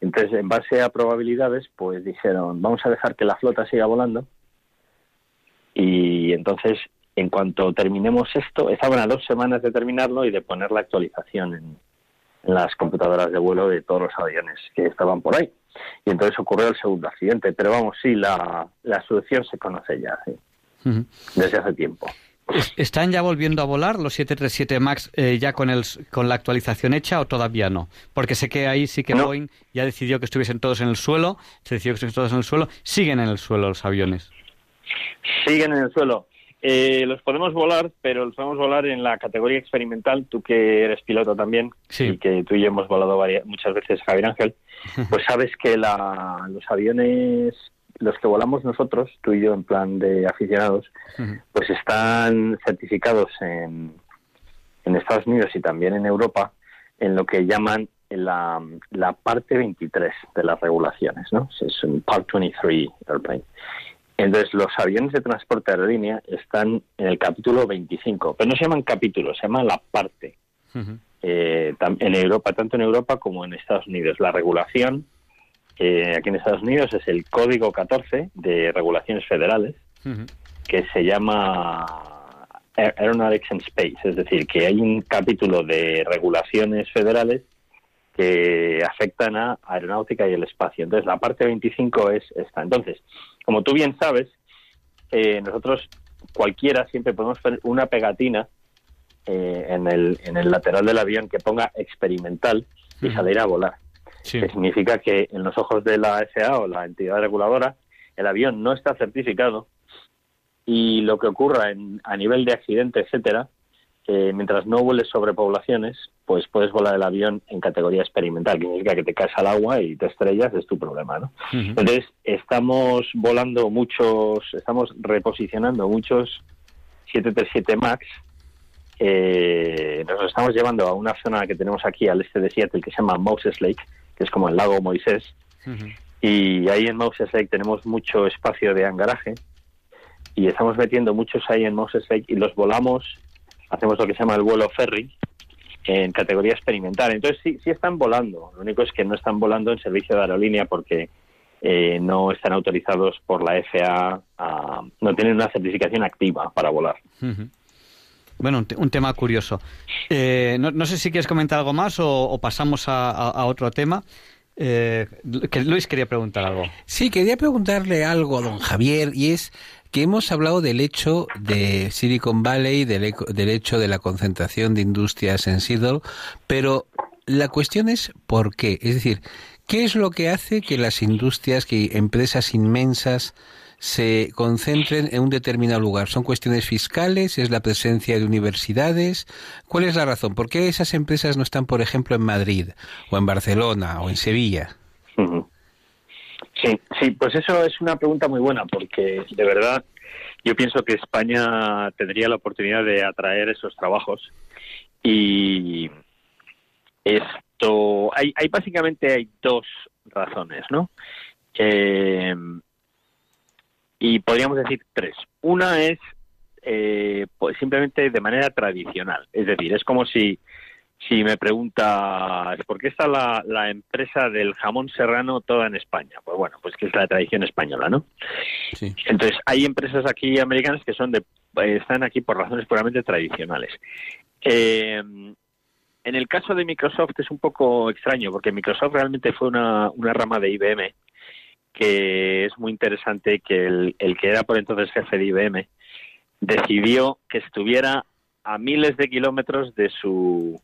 Entonces, en base a probabilidades, pues dijeron, vamos a dejar que la flota siga volando y entonces, en cuanto terminemos esto, estaban a dos semanas de terminarlo y de poner la actualización en, en las computadoras de vuelo de todos los aviones que estaban por ahí. Y entonces ocurrió el segundo accidente. Pero vamos, sí, la, la solución se conoce ya, sí, desde hace tiempo. Es- ¿Están ya volviendo a volar los 737 MAX eh, ya con, el, con la actualización hecha o todavía no? Porque sé que ahí sí que No. Boeing ya decidió que estuviesen todos en el suelo, se decidió que estuviesen todos en el suelo, siguen en el suelo los aviones. Siguen en el suelo. Eh, los podemos volar, pero los podemos volar en la categoría experimental. Tú que eres piloto también Sí. y que tú y yo hemos volado varias, muchas veces, Javier Ángel, <laughs> pues sabes que la, los aviones, los que volamos nosotros, tú y yo en plan de aficionados, pues están certificados en, en Estados Unidos y también en Europa en lo que llaman la, la parte 23 de las regulaciones, ¿no? Es un Part 23 airplane. Entonces, los aviones de transporte aerolínea están en el capítulo 25, pero no se llaman capítulos, se llama la parte. Eh, en Europa, tanto en Europa como en Estados Unidos. La regulación eh, aquí en Estados Unidos es el Código 14 de Regulaciones Federales, que se llama Aer- Aeronautics and Space, es decir, que hay un capítulo de regulaciones federales que afectan a aeronáutica y el espacio. Entonces, la parte 25 es esta. Entonces, como tú bien sabes, eh, nosotros cualquiera siempre podemos poner una pegatina eh, en, el, en el lateral del avión que ponga experimental y salir a volar. Que significa que en los ojos de la FAA o la entidad reguladora, el avión no está certificado y lo que ocurra en, a nivel de accidente, etcétera, eh, mientras no vueles sobre poblaciones, pues puedes volar el avión en categoría experimental, que significa que te caes al agua y te estrellas, es tu problema, ¿no? Entonces, estamos volando muchos, estamos reposicionando muchos 737 MAX, eh, nos estamos llevando a una zona que tenemos aquí al este de Seattle que se llama Moses Lake, que es como el lago Moisés, y ahí en Moses Lake tenemos mucho espacio de hangaraje, y estamos metiendo muchos ahí en Moses Lake y los volamos hacemos lo que se llama el vuelo ferry en categoría experimental. Entonces sí, sí están volando. Lo único es que no están volando en servicio de aerolínea porque eh, no están autorizados por la FAA, no tienen una certificación activa para volar. Bueno, un, tema curioso. Eh, no, sé si quieres comentar algo más o, pasamos a, otro tema. Eh, que Luis quería preguntar algo. Sí, quería preguntarle algo a don Javier y es que hemos hablado del hecho de Silicon Valley, del, del hecho de la concentración de industrias en Seattle, pero la cuestión es por qué. Es decir, ¿qué es lo que hace que las industrias, que empresas inmensas, se concentren en un determinado lugar? ¿Son cuestiones fiscales? ¿Es la presencia de universidades? ¿Cuál es la razón? ¿Por qué esas empresas no están, por ejemplo, en Madrid o en Barcelona o en Sevilla? Sí, sí, pues eso es una pregunta muy buena porque de verdad yo pienso que España tendría la oportunidad de atraer esos trabajos y esto hay, hay básicamente hay dos razones, ¿no? Eh, y podríamos decir tres. Una es eh, pues simplemente de manera tradicional, es decir, es como si si me preguntas por qué está la, empresa del jamón serrano toda en España, pues bueno, pues que es la tradición española, ¿no? Sí. Entonces hay empresas aquí americanas que son de están aquí por razones puramente tradicionales. Eh, en el caso de Microsoft es un poco extraño porque Microsoft realmente fue una, una rama de IBM que es muy interesante que el, el que era por entonces jefe de IBM decidió que estuviera a miles de kilómetros de su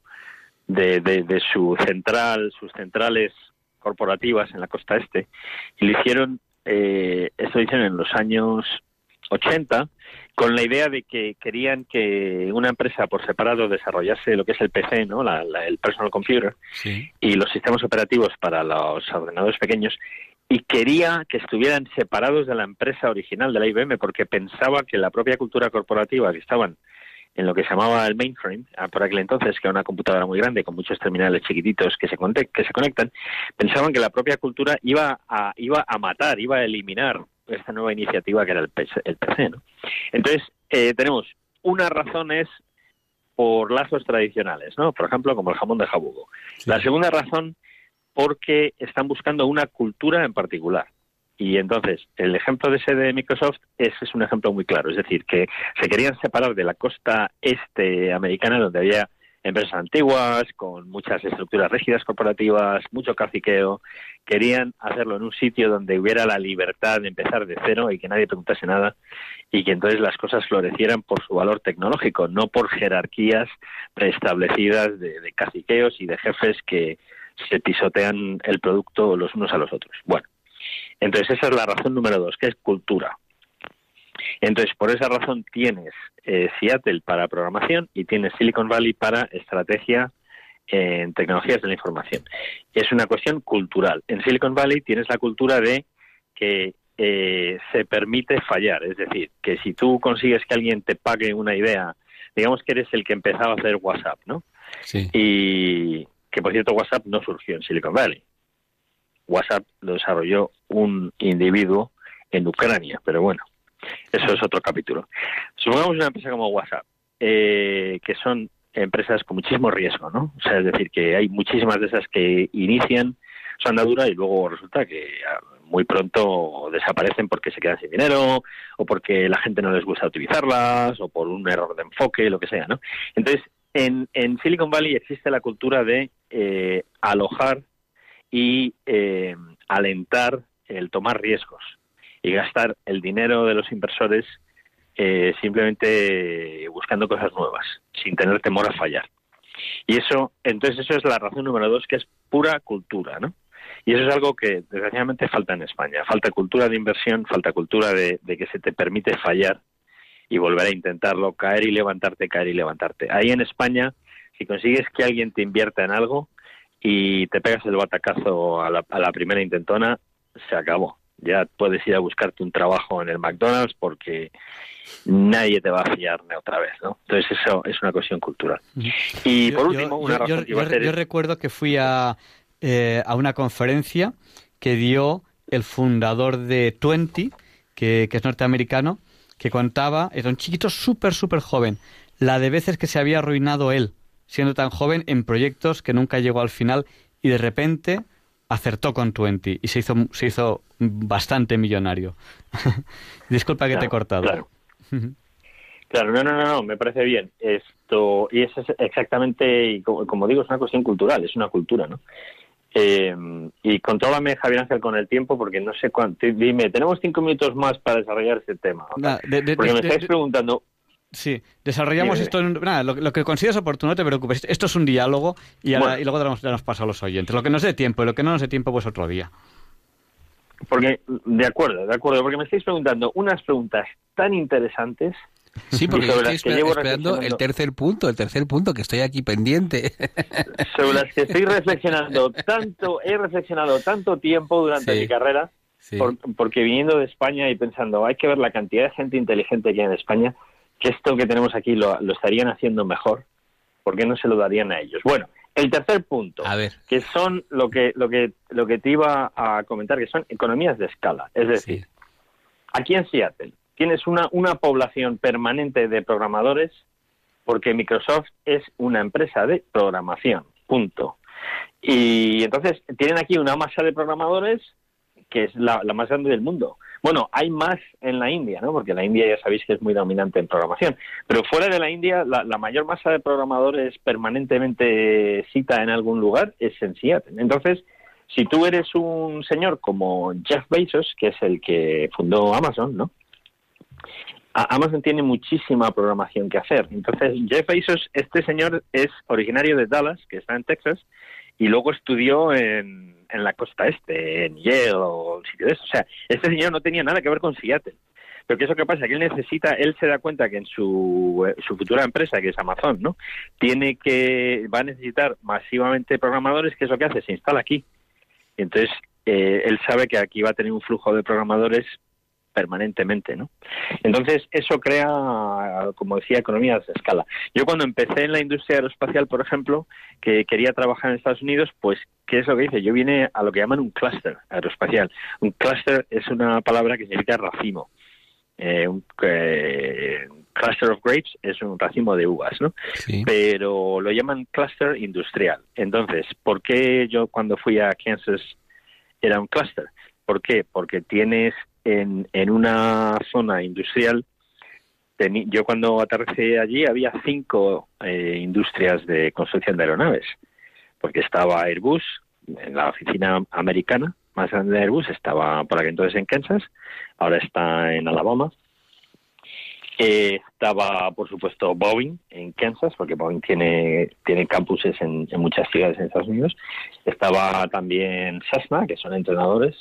de, de, su central, sus centrales corporativas en la costa este, y lo hicieron, eh, esto dicen en los años 80, con la idea de que querían que una empresa por separado desarrollase lo que es el PC, ¿no? el personal computer, y los sistemas operativos para los ordenadores pequeños, y quería que estuvieran separados de la empresa original de la IBM porque pensaba que la propia cultura corporativa que estaban en lo que se llamaba el mainframe, ah, por aquel entonces, que era una computadora muy grande con muchos terminales chiquititos que se, que se conectan, pensaban que la propia cultura iba a, iba a matar, iba a eliminar esta nueva iniciativa que era el PC. El PC ¿no? Entonces, eh, tenemos una razón es por lazos tradicionales, ¿no? Por ejemplo, como el jamón de jabugo. La segunda razón, porque están buscando una cultura en particular. Y entonces, el ejemplo de ese de Microsoft es, un ejemplo muy claro. Es decir, que se querían separar de la costa este americana, donde había empresas antiguas, con muchas estructuras rígidas corporativas, mucho caciqueo. Querían hacerlo en un sitio donde hubiera la libertad de empezar de cero y que nadie preguntase nada y que entonces las cosas florecieran por su valor tecnológico, no por jerarquías preestablecidas de, de caciqueos y de jefes que se pisotean el producto los unos a los otros. Bueno, entonces, esa es la razón número dos, que es cultura. Entonces, por esa razón tienes eh, Seattle para programación y tienes Silicon Valley para estrategia en tecnologías de la información. Es una cuestión cultural. En Silicon Valley tienes la cultura de que eh, se permite fallar, es decir, que si tú consigues que alguien te pague una idea, digamos que eres el que empezaba a hacer WhatsApp, ¿no? Sí. Y que por cierto WhatsApp no surgió en Silicon Valley. WhatsApp lo desarrolló un individuo en Ucrania, pero bueno, eso es otro capítulo. Supongamos una empresa como WhatsApp, eh, que son empresas con muchísimo riesgo, ¿no? O sea, es decir, que hay muchísimas de esas que inician su andadura y luego resulta que muy pronto desaparecen porque se quedan sin dinero o porque la gente no les gusta utilizarlas o por un error de enfoque, lo que sea, ¿no? Entonces, en, en Silicon Valley existe la cultura de eh, alojar y eh, alentar el tomar riesgos y gastar el dinero de los inversores eh, simplemente buscando cosas nuevas, sin tener temor a fallar. Y eso, entonces eso es la razón número dos, que es pura cultura, ¿no? Y eso es algo que desgraciadamente falta en España. Falta cultura de inversión, falta cultura de, de que se te permite fallar y volver a intentarlo, caer y levantarte, caer y levantarte. Ahí en España, si consigues que alguien te invierta en algo y te pegas el batacazo a la, a la primera intentona, se acabó. Ya puedes ir a buscarte un trabajo en el McDonald's porque nadie te va a fiar otra vez, ¿no? Entonces eso es una cuestión cultural. Y por último, una yo, razón yo- que iba a yo- ser yo es- recuerdo que fui a, eh, a una conferencia que dio el fundador de Twenty, que, que es norteamericano, que contaba, era un chiquito súper, súper joven, la de veces que se había arruinado él, siendo tan joven, en proyectos que nunca llegó al final y de repente acertó con Twenty y se hizo, se hizo bastante millonario. <laughs> Disculpa que te he Claro, cortado. claro. <laughs> Claro, no, no, no, no, me parece bien. Esto, y eso es exactamente, y como, como digo, es una cuestión cultural, es una cultura, ¿no? Eh, y contrólame, Javier Ángel, con el tiempo, porque no sé cuánto. Dime, tenemos cinco minutos más para desarrollar este tema. de- porque de- me estáis preguntando. Sí, desarrollamos Dime. esto en... Nada, lo, lo que consideres oportuno, no te preocupes. Esto es un diálogo y, Bueno. y luego daremos, daremos paso a los oyentes. Lo que nos dé tiempo y lo que no nos dé tiempo, pues otro día. Porque, de acuerdo, de acuerdo, porque me estáis preguntando unas preguntas tan interesantes. Sí, porque sobre estoy las que esper- llevo esperando el tercer punto, el tercer punto, que estoy aquí pendiente. <laughs> sobre las que estoy reflexionando tanto, he reflexionado tanto tiempo durante Sí. mi carrera, Sí. por- porque viniendo de España y pensando, hay que ver la cantidad de gente inteligente que hay en España, que esto que tenemos aquí lo, lo estarían haciendo mejor, ¿por qué no se lo darían a ellos? Bueno, el tercer punto, A ver. que son lo que, lo que, lo que te iba a comentar, que son economías de escala. Es decir, Sí. aquí en Seattle tienes una, una población permanente de programadores porque Microsoft es una empresa de programación, punto. Y entonces tienen aquí una masa de programadores que es la, la más grande del mundo. Bueno, hay más en la India, ¿no? Porque la India ya sabéis que es muy dominante en programación. Pero fuera de la India, la, la mayor masa de programadores permanentemente cita en algún lugar es en Seattle. Entonces, si tú eres un señor como Jeff Bezos, que es el que fundó Amazon, ¿no? Amazon tiene muchísima programación que hacer. Entonces, Jeff Bezos, este señor es originario de Dallas, que está en Texas, y luego estudió en, en la costa este, en Yale o un sitio de eso. O sea, este señor no tenía nada que ver con Seattle. Pero ¿qué es lo que pasa? Que él necesita, él se da cuenta que en su, eh, su futura empresa, que es Amazon, ¿no? Tiene que, va a necesitar masivamente programadores, ¿qué es lo que hace? Se instala aquí. Entonces, eh, él sabe que aquí va a tener un flujo de programadores permanentemente, ¿no? Entonces, eso crea, como decía, economías de escala. Yo cuando empecé en la industria aeroespacial, por ejemplo, que quería trabajar en Estados Unidos, pues, ¿qué es lo que hice? Yo vine a lo que llaman un clúster aeroespacial. Un clúster es una palabra que significa racimo. Eh, un eh, cluster of grapes es un racimo de uvas, ¿no? Sí. Pero lo llaman cluster industrial. Entonces, ¿por qué yo cuando fui a Kansas era un cluster? ¿Por qué? Porque tienes en, en una zona industrial, yo cuando aterricé allí había cinco eh, industrias de construcción de aeronaves, porque estaba Airbus, en la oficina americana más grande de Airbus, estaba por aquel entonces en Kansas, ahora está en Alabama. Eh, estaba, por supuesto, Boeing en Kansas, porque Boeing tiene, tiene campuses en, muchas ciudades en Estados Unidos. Estaba también Cessna, que son entrenadores.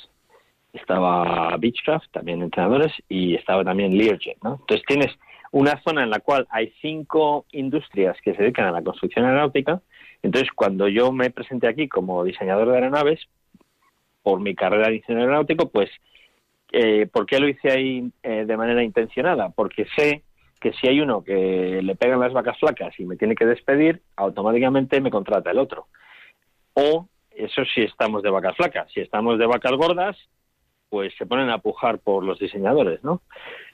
Estaba Beechcraft, también entrenadores. Y estaba también Learjet, ¿no? Entonces tienes una zona en la cual hay cinco industrias que se dedican a la construcción aeronáutica. Entonces, cuando yo me presenté aquí como diseñador de aeronaves, por mi carrera de diseño aeronáutico, pues eh, ¿Por qué lo hice ahí eh, de manera intencionada? Porque sé que si hay uno que le pegan las vacas flacas y me tiene que despedir, automáticamente me contrata el otro. O eso si estamos de vacas flacas. Si estamos de vacas gordas, pues se ponen a pujar por los diseñadores, ¿no?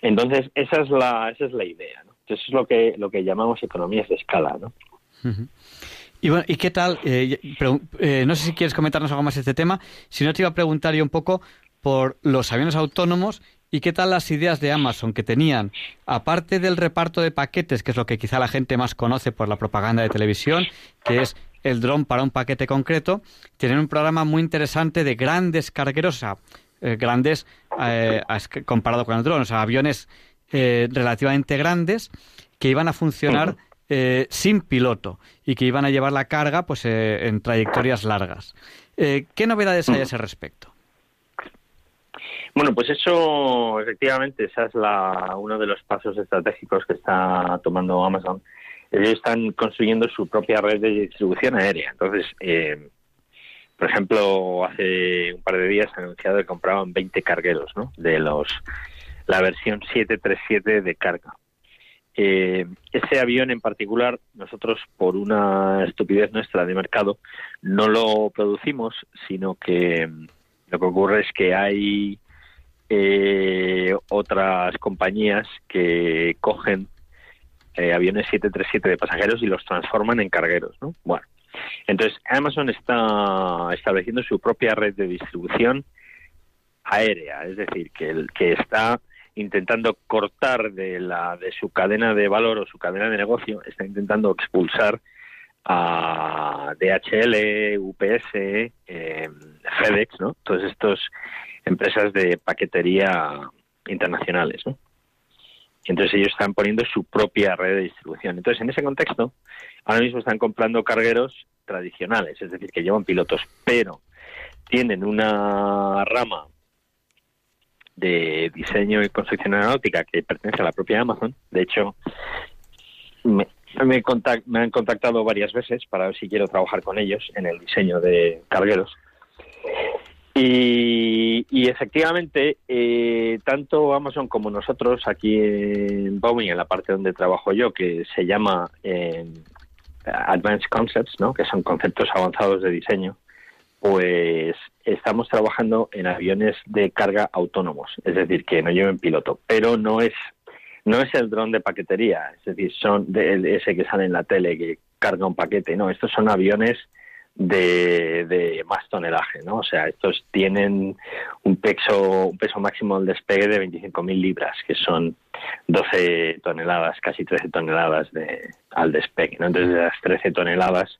Entonces esa es la esa es la idea, ¿no? Entonces es lo que lo que llamamos economías de escala, ¿no? Y bueno, ¿y qué tal? Eh, eh, no sé si quieres comentarnos algo más de este tema. Si no, te iba a preguntar yo un poco por los aviones autónomos y qué tal las ideas de Amazon que tenían, aparte del reparto de paquetes, que es lo que quizá la gente más conoce por la propaganda de televisión, que es el dron para un paquete concreto, tienen un programa muy interesante de grandes cargueros, eh, grandes eh, comparado con el dron, o sea, aviones eh, relativamente grandes que iban a funcionar eh, sin piloto y que iban a llevar la carga pues eh, en trayectorias largas. ¿Qué novedades hay a ese respecto? Bueno, pues eso, efectivamente, esa es la, uno de los pasos estratégicos que está tomando Amazon. Ellos están construyendo su propia red de distribución aérea. Entonces, eh, por ejemplo, hace un par de días han anunciado que compraban 20 cargueros, ¿no? De los la versión 737 de carga. Eh, ese avión en particular, nosotros por una estupidez nuestra de mercado no lo producimos, sino que lo que ocurre es que hay eh, otras compañías que cogen eh, aviones 737 de pasajeros y los transforman en cargueros, ¿no? Bueno, entonces Amazon está estableciendo su propia red de distribución aérea, es decir, que el que está intentando cortar de la de su cadena de valor o su cadena de negocio, está intentando expulsar a DHL, UPS, eh, FedEx, ¿no? Todos estos empresas de paquetería internacionales, ¿no? entonces ellos están poniendo su propia red de distribución. Entonces, en ese contexto, ahora mismo están comprando cargueros tradicionales, es decir, que llevan pilotos, pero tienen una rama de diseño y construcción aeronáutica que pertenece a la propia Amazon. De hecho, me, han contactado varias veces para ver si quiero trabajar con ellos en el diseño de cargueros. Y, efectivamente, eh, tanto Amazon como nosotros aquí en Boeing, en la parte donde trabajo yo, que se llama eh, Advanced Concepts, ¿no? que son conceptos avanzados de diseño, pues estamos trabajando en aviones de carga autónomos, es decir, que no lleven piloto, pero no es no es el dron de paquetería, es decir, son de, ese que sale en la tele que carga un paquete, no, estos son aviones de, más tonelaje, ¿no? O sea, estos tienen un peso, un peso máximo del despegue de 25.000 libras, que son 12 toneladas, casi 13 toneladas de, al despegue, ¿no? Entonces, de las 13 toneladas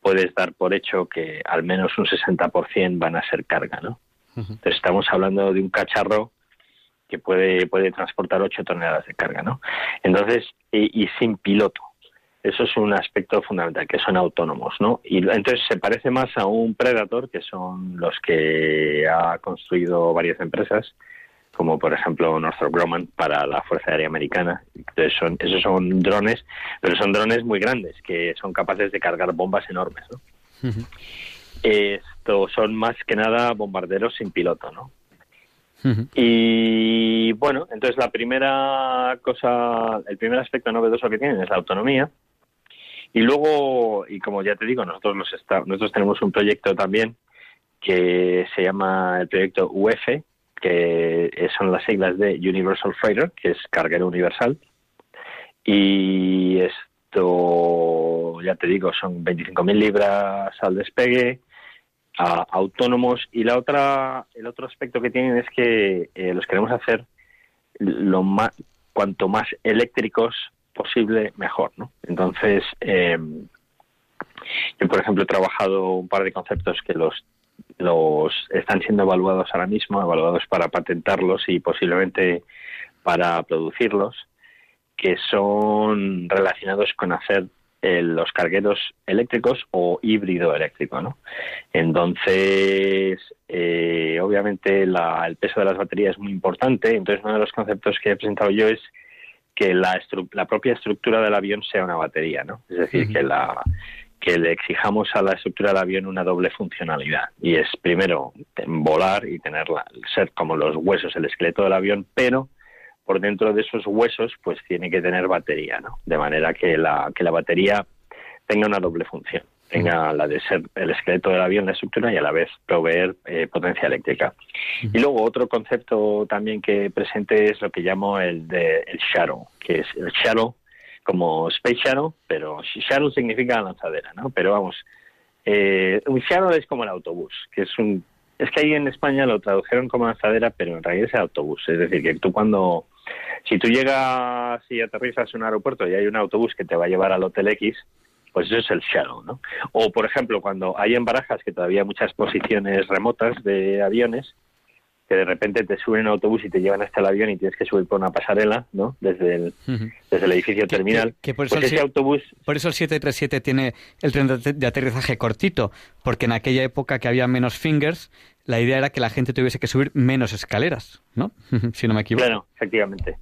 puedes dar por hecho que al menos un 60% van a ser carga, ¿no? Entonces, estamos hablando de un cacharro que puede, puede transportar 8 toneladas de carga, ¿no? Entonces, y sin piloto. Eso es un aspecto fundamental, que son autónomos, ¿no? Y entonces se parece más a un Predator, que son los que ha construido varias empresas, como por ejemplo Northrop Grumman para la Fuerza Aérea Americana. Entonces son, esos son drones, pero son drones muy grandes, que son capaces de cargar bombas enormes, ¿no? Estos son más que nada bombarderos sin piloto, ¿no? Y bueno, entonces la primera cosa, el primer aspecto novedoso que tienen es la autonomía. Y luego, y como ya te digo, nosotros, los nosotros tenemos un proyecto también que se llama el proyecto UF, que son las siglas de Universal Freighter, que es carguero universal. Y esto, ya te digo, son 25.000 libras al despegue, autónomos. Y la otra, el otro aspecto que tienen es que eh, los queremos hacer lo más, cuanto más eléctricos posible, mejor, ¿no? Entonces, eh, yo, por ejemplo, he trabajado un par de conceptos que los los están siendo evaluados ahora mismo, evaluados para patentarlos y posiblemente para producirlos, que son relacionados con hacer eh, los cargueros eléctricos o híbrido eléctrico, ¿no? Entonces, eh, obviamente el peso de las baterías es muy importante. Entonces, uno de los conceptos que he presentado yo es que la, la propia estructura del avión sea una batería, ¿no? Es decir, que la que le exijamos a la estructura del avión una doble funcionalidad. Y es primero volar y tenerla ser como los huesos el esqueleto del avión pero por dentro de esos huesos pues tiene que tener batería no de manera que la que la batería tenga una doble función tenga la de ser el esqueleto del avión, la estructura, y a la vez proveer eh, potencia eléctrica. Y luego otro concepto también que presente es lo que llamo el de el shuttle, que es el shuttle como Space Shuttle, pero shuttle significa lanzadera, ¿no? Pero vamos, eh, un shuttle es como el autobús, que es un... Es que ahí en España lo tradujeron como lanzadera, pero en realidad es el autobús. Es decir, que tú cuando... Si tú llegas y aterrizas en un aeropuerto y hay un autobús que te va a llevar al Hotel X, pues eso es el shadow, ¿no? O, por ejemplo, cuando hay en barajas que todavía hay muchas posiciones remotas de aviones, que de repente te suben en autobús y te llevan hasta el avión y tienes que subir por una pasarela, ¿no? Desde el, desde el edificio terminal. Que por eso, pues el, ese autobús por eso el 737 tiene el tren de, de aterrizaje cortito, porque en aquella época que había menos fingers, la idea era que la gente tuviese que subir menos escaleras, ¿no? <laughs> si no me equivoco. Claro, efectivamente.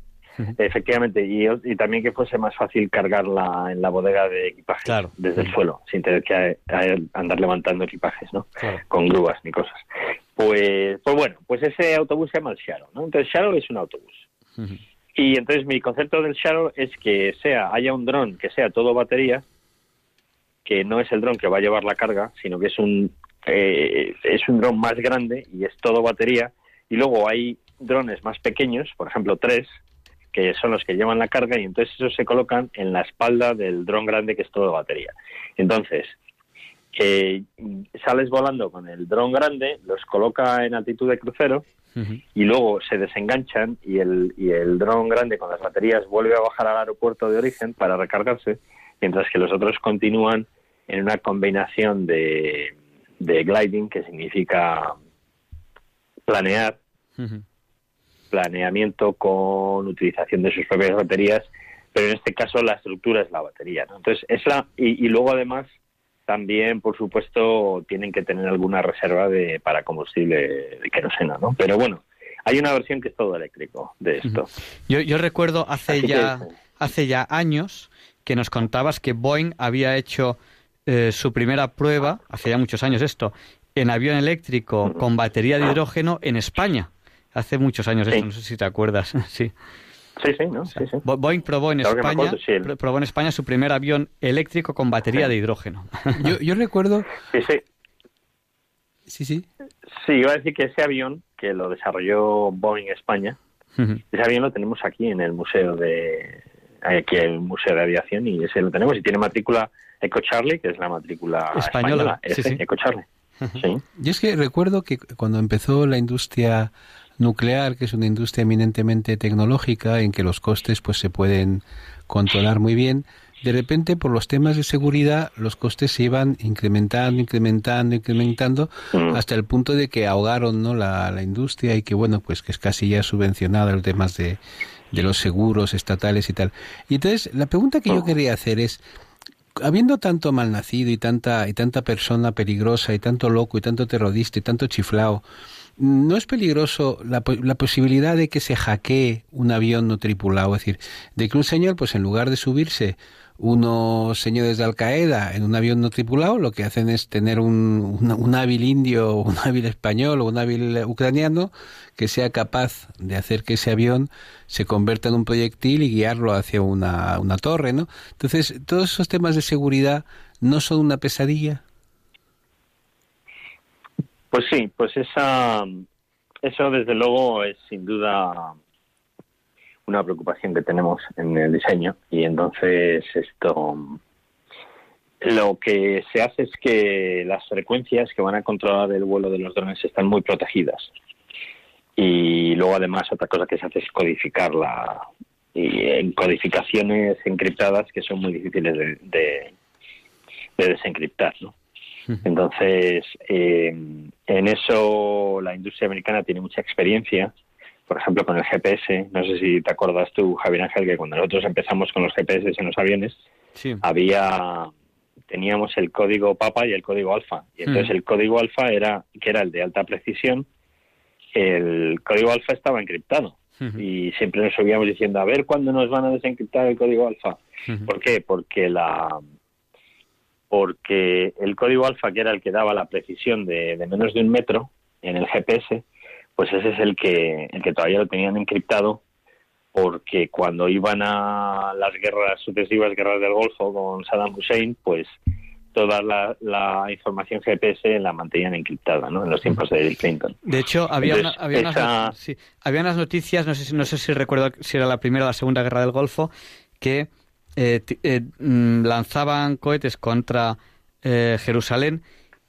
Efectivamente, y, y también que fuese más fácil cargarla en la bodega de equipajes Claro. desde el suelo, sin tener que andar levantando equipajes, ¿no? Claro. Con grúas ni cosas. Pues, pues bueno, pues ese autobús se llama el Shadow, ¿no? Entonces Shadow es un autobús. Y entonces mi concepto del Shadow es que sea haya un dron que sea todo batería, que no es el dron que va a llevar la carga, sino que es un eh, es un dron más grande y es todo batería. Y luego hay drones más pequeños, por ejemplo tres, que son los que llevan la carga y entonces esos se colocan en la espalda del dron grande que es todo batería. Entonces eh, sales volando con el dron grande, los coloca en altitud de crucero y luego se desenganchan y el, y el dron grande con las baterías vuelve a bajar al aeropuerto de origen para recargarse, mientras que los otros continúan en una combinación de, de gliding, que significa planear. Planeamiento con utilización de sus propias baterías, pero en este caso la estructura es la batería. ¿no? Entonces, es la, y, y luego además también, por supuesto, tienen que tener alguna reserva de para combustible de querosena, ¿no? Pero bueno, hay una versión que es todo eléctrico de esto. Yo, yo recuerdo hace Así que- ya, hace ya años que nos contabas que Boeing había hecho eh, su primera prueba, hace ya muchos años esto, en avión eléctrico con batería de hidrógeno en España. Hace muchos años esto, Sí. no sé si te acuerdas. <laughs> sí. Sí, sí, ¿no? Sí, sí. Bo- Boeing probó en Claro España, acuerdo, sí, el- pr- probó en España su primer avión eléctrico con batería de hidrógeno. Yo, yo recuerdo... Sí, sí. Sí, sí. Sí, iba a decir que ese avión, que lo desarrolló Boeing España, ese avión lo tenemos aquí en el museo de aquí el museo de aviación y ese lo tenemos y tiene matrícula Eco Charlie, que es la matrícula Española, sí, ese, sí. Eco Charlie. Sí. Yo es que recuerdo que cuando empezó la industria nuclear, que es una industria eminentemente tecnológica, en que los costes pues se pueden controlar muy bien, de repente por los temas de seguridad los costes se iban incrementando, incrementando, incrementando, Mm. hasta el punto de que ahogaron ¿no? la, la industria y que bueno, pues que es casi ya subvencionada los temas de, de los seguros estatales y tal. Y entonces la pregunta que yo quería hacer es, habiendo tanto malnacido y tanta y tanta persona peligrosa y tanto loco y tanto terrorista y tanto chiflao, ¿no es peligroso la, la posibilidad de que se hackee un avión no tripulado? Es decir, de que un señor, pues en lugar de subirse unos señores de Al Qaeda en un avión no tripulado, lo que hacen es tener un, un, un hábil indio, un hábil español o un hábil ucraniano que sea capaz de hacer que ese avión se convierta en un proyectil y guiarlo hacia una, una torre, ¿no? Entonces, todos esos temas de seguridad no son una pesadilla. Pues sí, pues esa eso desde luego es sin duda una preocupación que tenemos en el diseño y entonces esto lo que se hace es que las frecuencias que van a controlar el vuelo de los drones están muy protegidas y luego además otra cosa que se hace es codificarla y en codificaciones encriptadas que son muy difíciles de, de, de desencriptar, ¿no? Entonces, eh, en eso la industria americana tiene mucha experiencia. Por ejemplo, con el GPS. No sé si te acuerdas tú, Javier Ángel, que cuando nosotros empezamos con los GPS en los aviones, Sí. había teníamos el código Papa y el código Alfa. Y entonces Mm. el código Alfa era que era el de alta precisión. El código Alfa estaba encriptado y siempre nos subíamos diciendo a ver cuándo nos van a desencriptar el código Alfa. Ujú. ¿Por qué? Porque la porque el código alfa, que era el que daba la precisión de, de menos de un metro en el GPS, pues ese es el que, el que todavía lo tenían encriptado, porque cuando iban a las guerras sucesivas, guerras del Golfo con Saddam Hussein, pues toda la, la información GPS la mantenían encriptada, ¿no? En los tiempos de Bill Clinton. De hecho, había, Entonces, una- había, unas, sí, había unas noticias, no sé, si, no sé si recuerdo si era la primera o la segunda guerra del Golfo, que eh, eh, mm, lanzaban cohetes contra eh, Jerusalén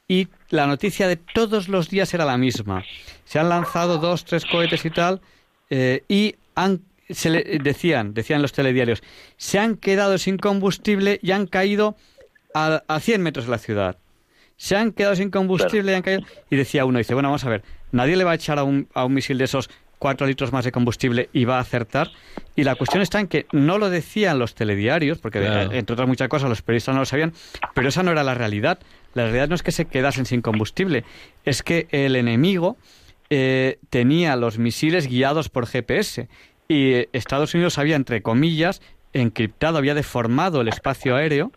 y la noticia de todos los días era la misma. Se han lanzado dos, tres cohetes y tal, eh, y se decían, decían los telediarios, se han quedado sin combustible y han caído a, a 100 metros de la ciudad. Se han quedado sin combustible y han caído. Y decía uno, dice, bueno, vamos a ver, nadie le va a echar a un, a un misil de esos cuatro litros más de combustible y va a acertar. Y la cuestión está en que no lo decían los telediarios, porque Claro. eh, entre otras muchas cosas los periodistas no lo sabían, pero esa no era la realidad. La realidad no es que se quedasen sin combustible, es que el enemigo eh, tenía los misiles guiados por GPS y eh, Estados Unidos había, entre comillas, encriptado, había deformado el espacio aéreo,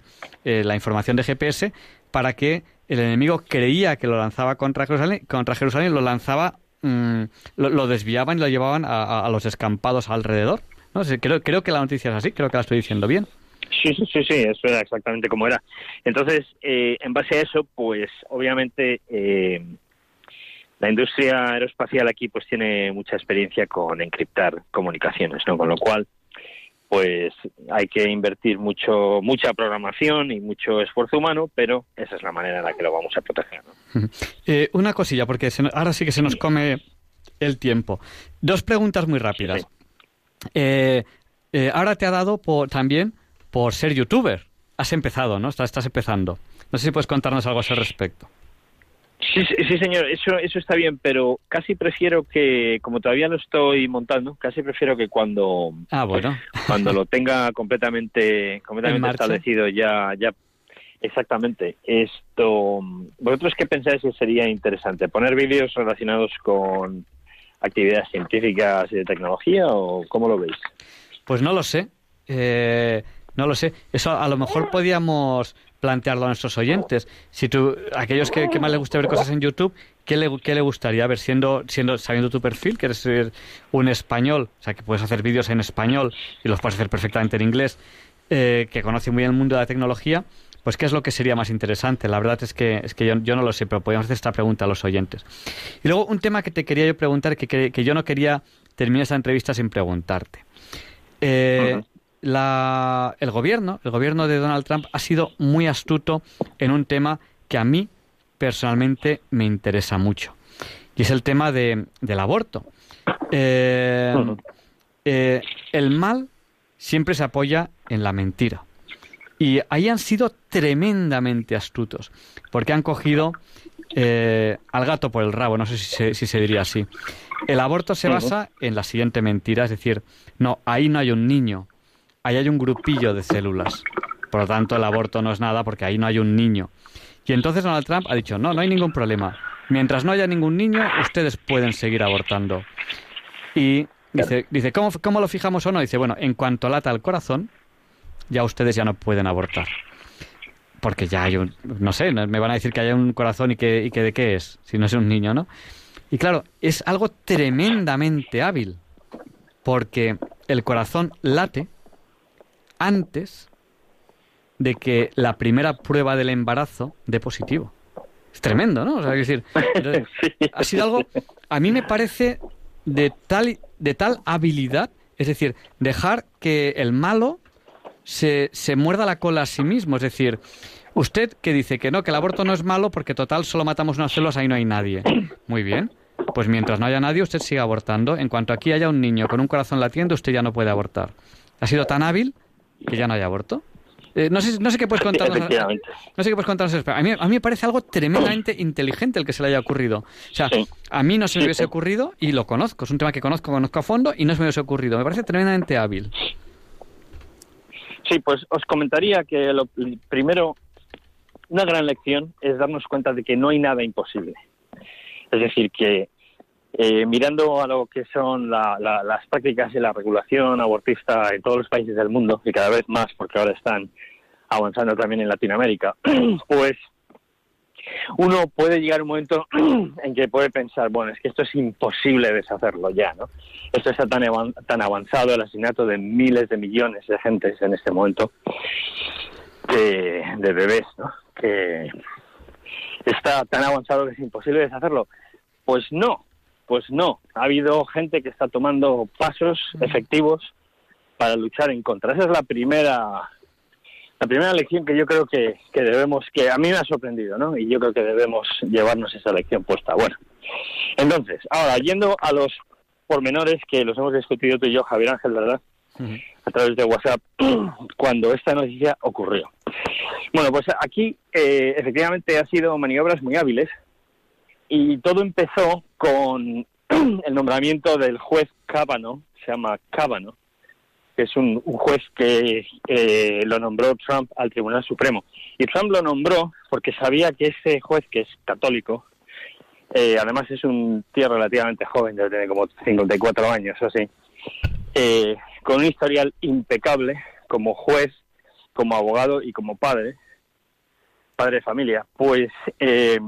eh, la información de GPS, para que el enemigo creía que lo lanzaba contra Jerusalén, contra Jerusalén lo lanzaba, mm, lo, desviaban y lo llevaban a, los descampados alrededor. No sé, creo, creo que la noticia es así, creo que la estoy diciendo bien. Sí, sí, sí, sí, eso era exactamente como era. Entonces, eh, en base a eso, pues obviamente eh, la industria aeroespacial aquí pues tiene mucha experiencia con encriptar comunicaciones, ¿no? Con lo cual, pues hay que invertir mucho, mucha programación y mucho esfuerzo humano, pero esa es la manera en la que lo vamos a proteger. ¿no? Eh, una cosilla, porque se ahora sí que se nos come el tiempo. Dos preguntas muy rápidas. Eh, eh, ahora te ha dado por, también por ser youtuber. Has empezado, ¿no? Estás, estás empezando. No sé si puedes contarnos algo a ese respecto. Sí, sí, sí, señor, eso, eso está bien, pero casi prefiero que, como todavía lo estoy montando, casi prefiero que cuando Ah, bueno. <laughs> cuando lo tenga completamente En completamente establecido ya ya exactamente esto vosotros qué pensáis que sería interesante poner vídeos relacionados con actividades científicas y de tecnología o cómo lo veis Pues no lo sé. Eh, no lo sé. Eso a lo mejor podíamos plantearlo a nuestros oyentes. Si tú, aquellos que, que más les guste ver cosas en YouTube, ¿qué le, qué le gustaría ver? Siendo, siendo, sabiendo tu perfil, que eres un español, o sea, que puedes hacer vídeos en español y los puedes hacer perfectamente en inglés, eh, que conoce muy bien el mundo de la tecnología, pues ¿qué es lo que sería más interesante? La verdad es que, es que yo, no lo sé, pero podríamos hacer esta pregunta a los oyentes. Y luego un tema que te quería yo preguntar, que, que, que yo no quería terminar esta entrevista sin preguntarte. Eh, Ujú. La- el gobierno, el gobierno de Donald Trump ha sido muy astuto en un tema que a mí personalmente me interesa mucho. Y es el tema de, del aborto. Eh, eh, el mal siempre se apoya en la mentira. Y ahí han sido tremendamente astutos, porque han cogido eh, al gato por el rabo, no sé si se, si se diría así. El aborto se basa en la siguiente mentira, es decir, no, ahí no hay un niño, ahí hay un grupillo de células. Por lo tanto, el aborto no es nada porque ahí no hay un niño. Y entonces Donald Trump ha dicho, no, no hay ningún problema. Mientras no haya ningún niño, ustedes pueden seguir abortando. Y dice, ¿cómo, ¿cómo lo fijamos o no? Dice, bueno, en cuanto lata el corazón, ya ustedes ya no pueden abortar. Porque ya hay un, no sé, me van a decir que hay un corazón y que, y que de qué es, si no es un niño, ¿no? Y claro, es algo tremendamente hábil, porque el corazón late antes de que la primera prueba del embarazo dé positivo. Es tremendo, ¿no? O sea, es decir, <laughs> ha sido algo, a mí me parece de tal, de tal habilidad, es decir, dejar que el malo se, se muerda la cola a sí mismo. Es decir, usted que dice que no, que el aborto no es malo porque total solo matamos unas células, ahí no hay nadie. Muy bien. Pues mientras no haya nadie, usted sigue abortando. En cuanto aquí haya un niño con un corazón latiendo, usted ya no puede abortar. Ha sido tan hábil que ya no hay aborto. Eh, no, sé, no sé qué puedes contarnos. No sé qué puedes contarnos. A mí, a mí me parece algo tremendamente inteligente el que se le haya ocurrido. O sea, Sí. a mí no se me hubiese ocurrido y lo conozco. Es un tema que conozco, conozco a fondo y no se me hubiese ocurrido. Me parece tremendamente hábil. Sí, pues os comentaría que lo primero, una gran lección es darnos cuenta de que no hay nada imposible. Es decir, que eh, mirando a lo que son la- la- las prácticas y la regulación abortista en todos los países del mundo, y cada vez más porque ahora están avanzando también en Latinoamérica, <clears throat> pues uno puede llegar un momento <clears throat> en que puede pensar, bueno, es que esto es imposible deshacerlo ya, ¿no? Esto está tan, tan avanzado, el asesinato de miles de millones de gentes en este momento, de bebés, ¿no? Que está tan avanzado que es imposible deshacerlo. Pues no, pues no. Ha habido gente que está tomando pasos efectivos para luchar en contra. Esa es la primera la primera lección que yo creo que, que debemos, que a mí me ha sorprendido, ¿no? Y yo creo que debemos llevarnos esa lección puesta. Bueno, entonces, ahora, yendo a los pormenores que los hemos discutido tú y yo, Javier Ángel, ¿verdad? A través de WhatsApp, <clears throat> cuando esta noticia ocurrió. Bueno, pues aquí eh, efectivamente ha sido maniobras muy hábiles y todo empezó con <clears throat> el nombramiento del juez Kavanaugh, se llama Kavanaugh, que es un, un juez que eh, lo nombró Trump al Tribunal Supremo. Y Trump lo nombró porque sabía que ese juez, que es católico, eh, además es un tío relativamente joven, debe tener como 54 años o así, eh, con un historial impecable como juez, como abogado y como padre, padre de familia, pues eh,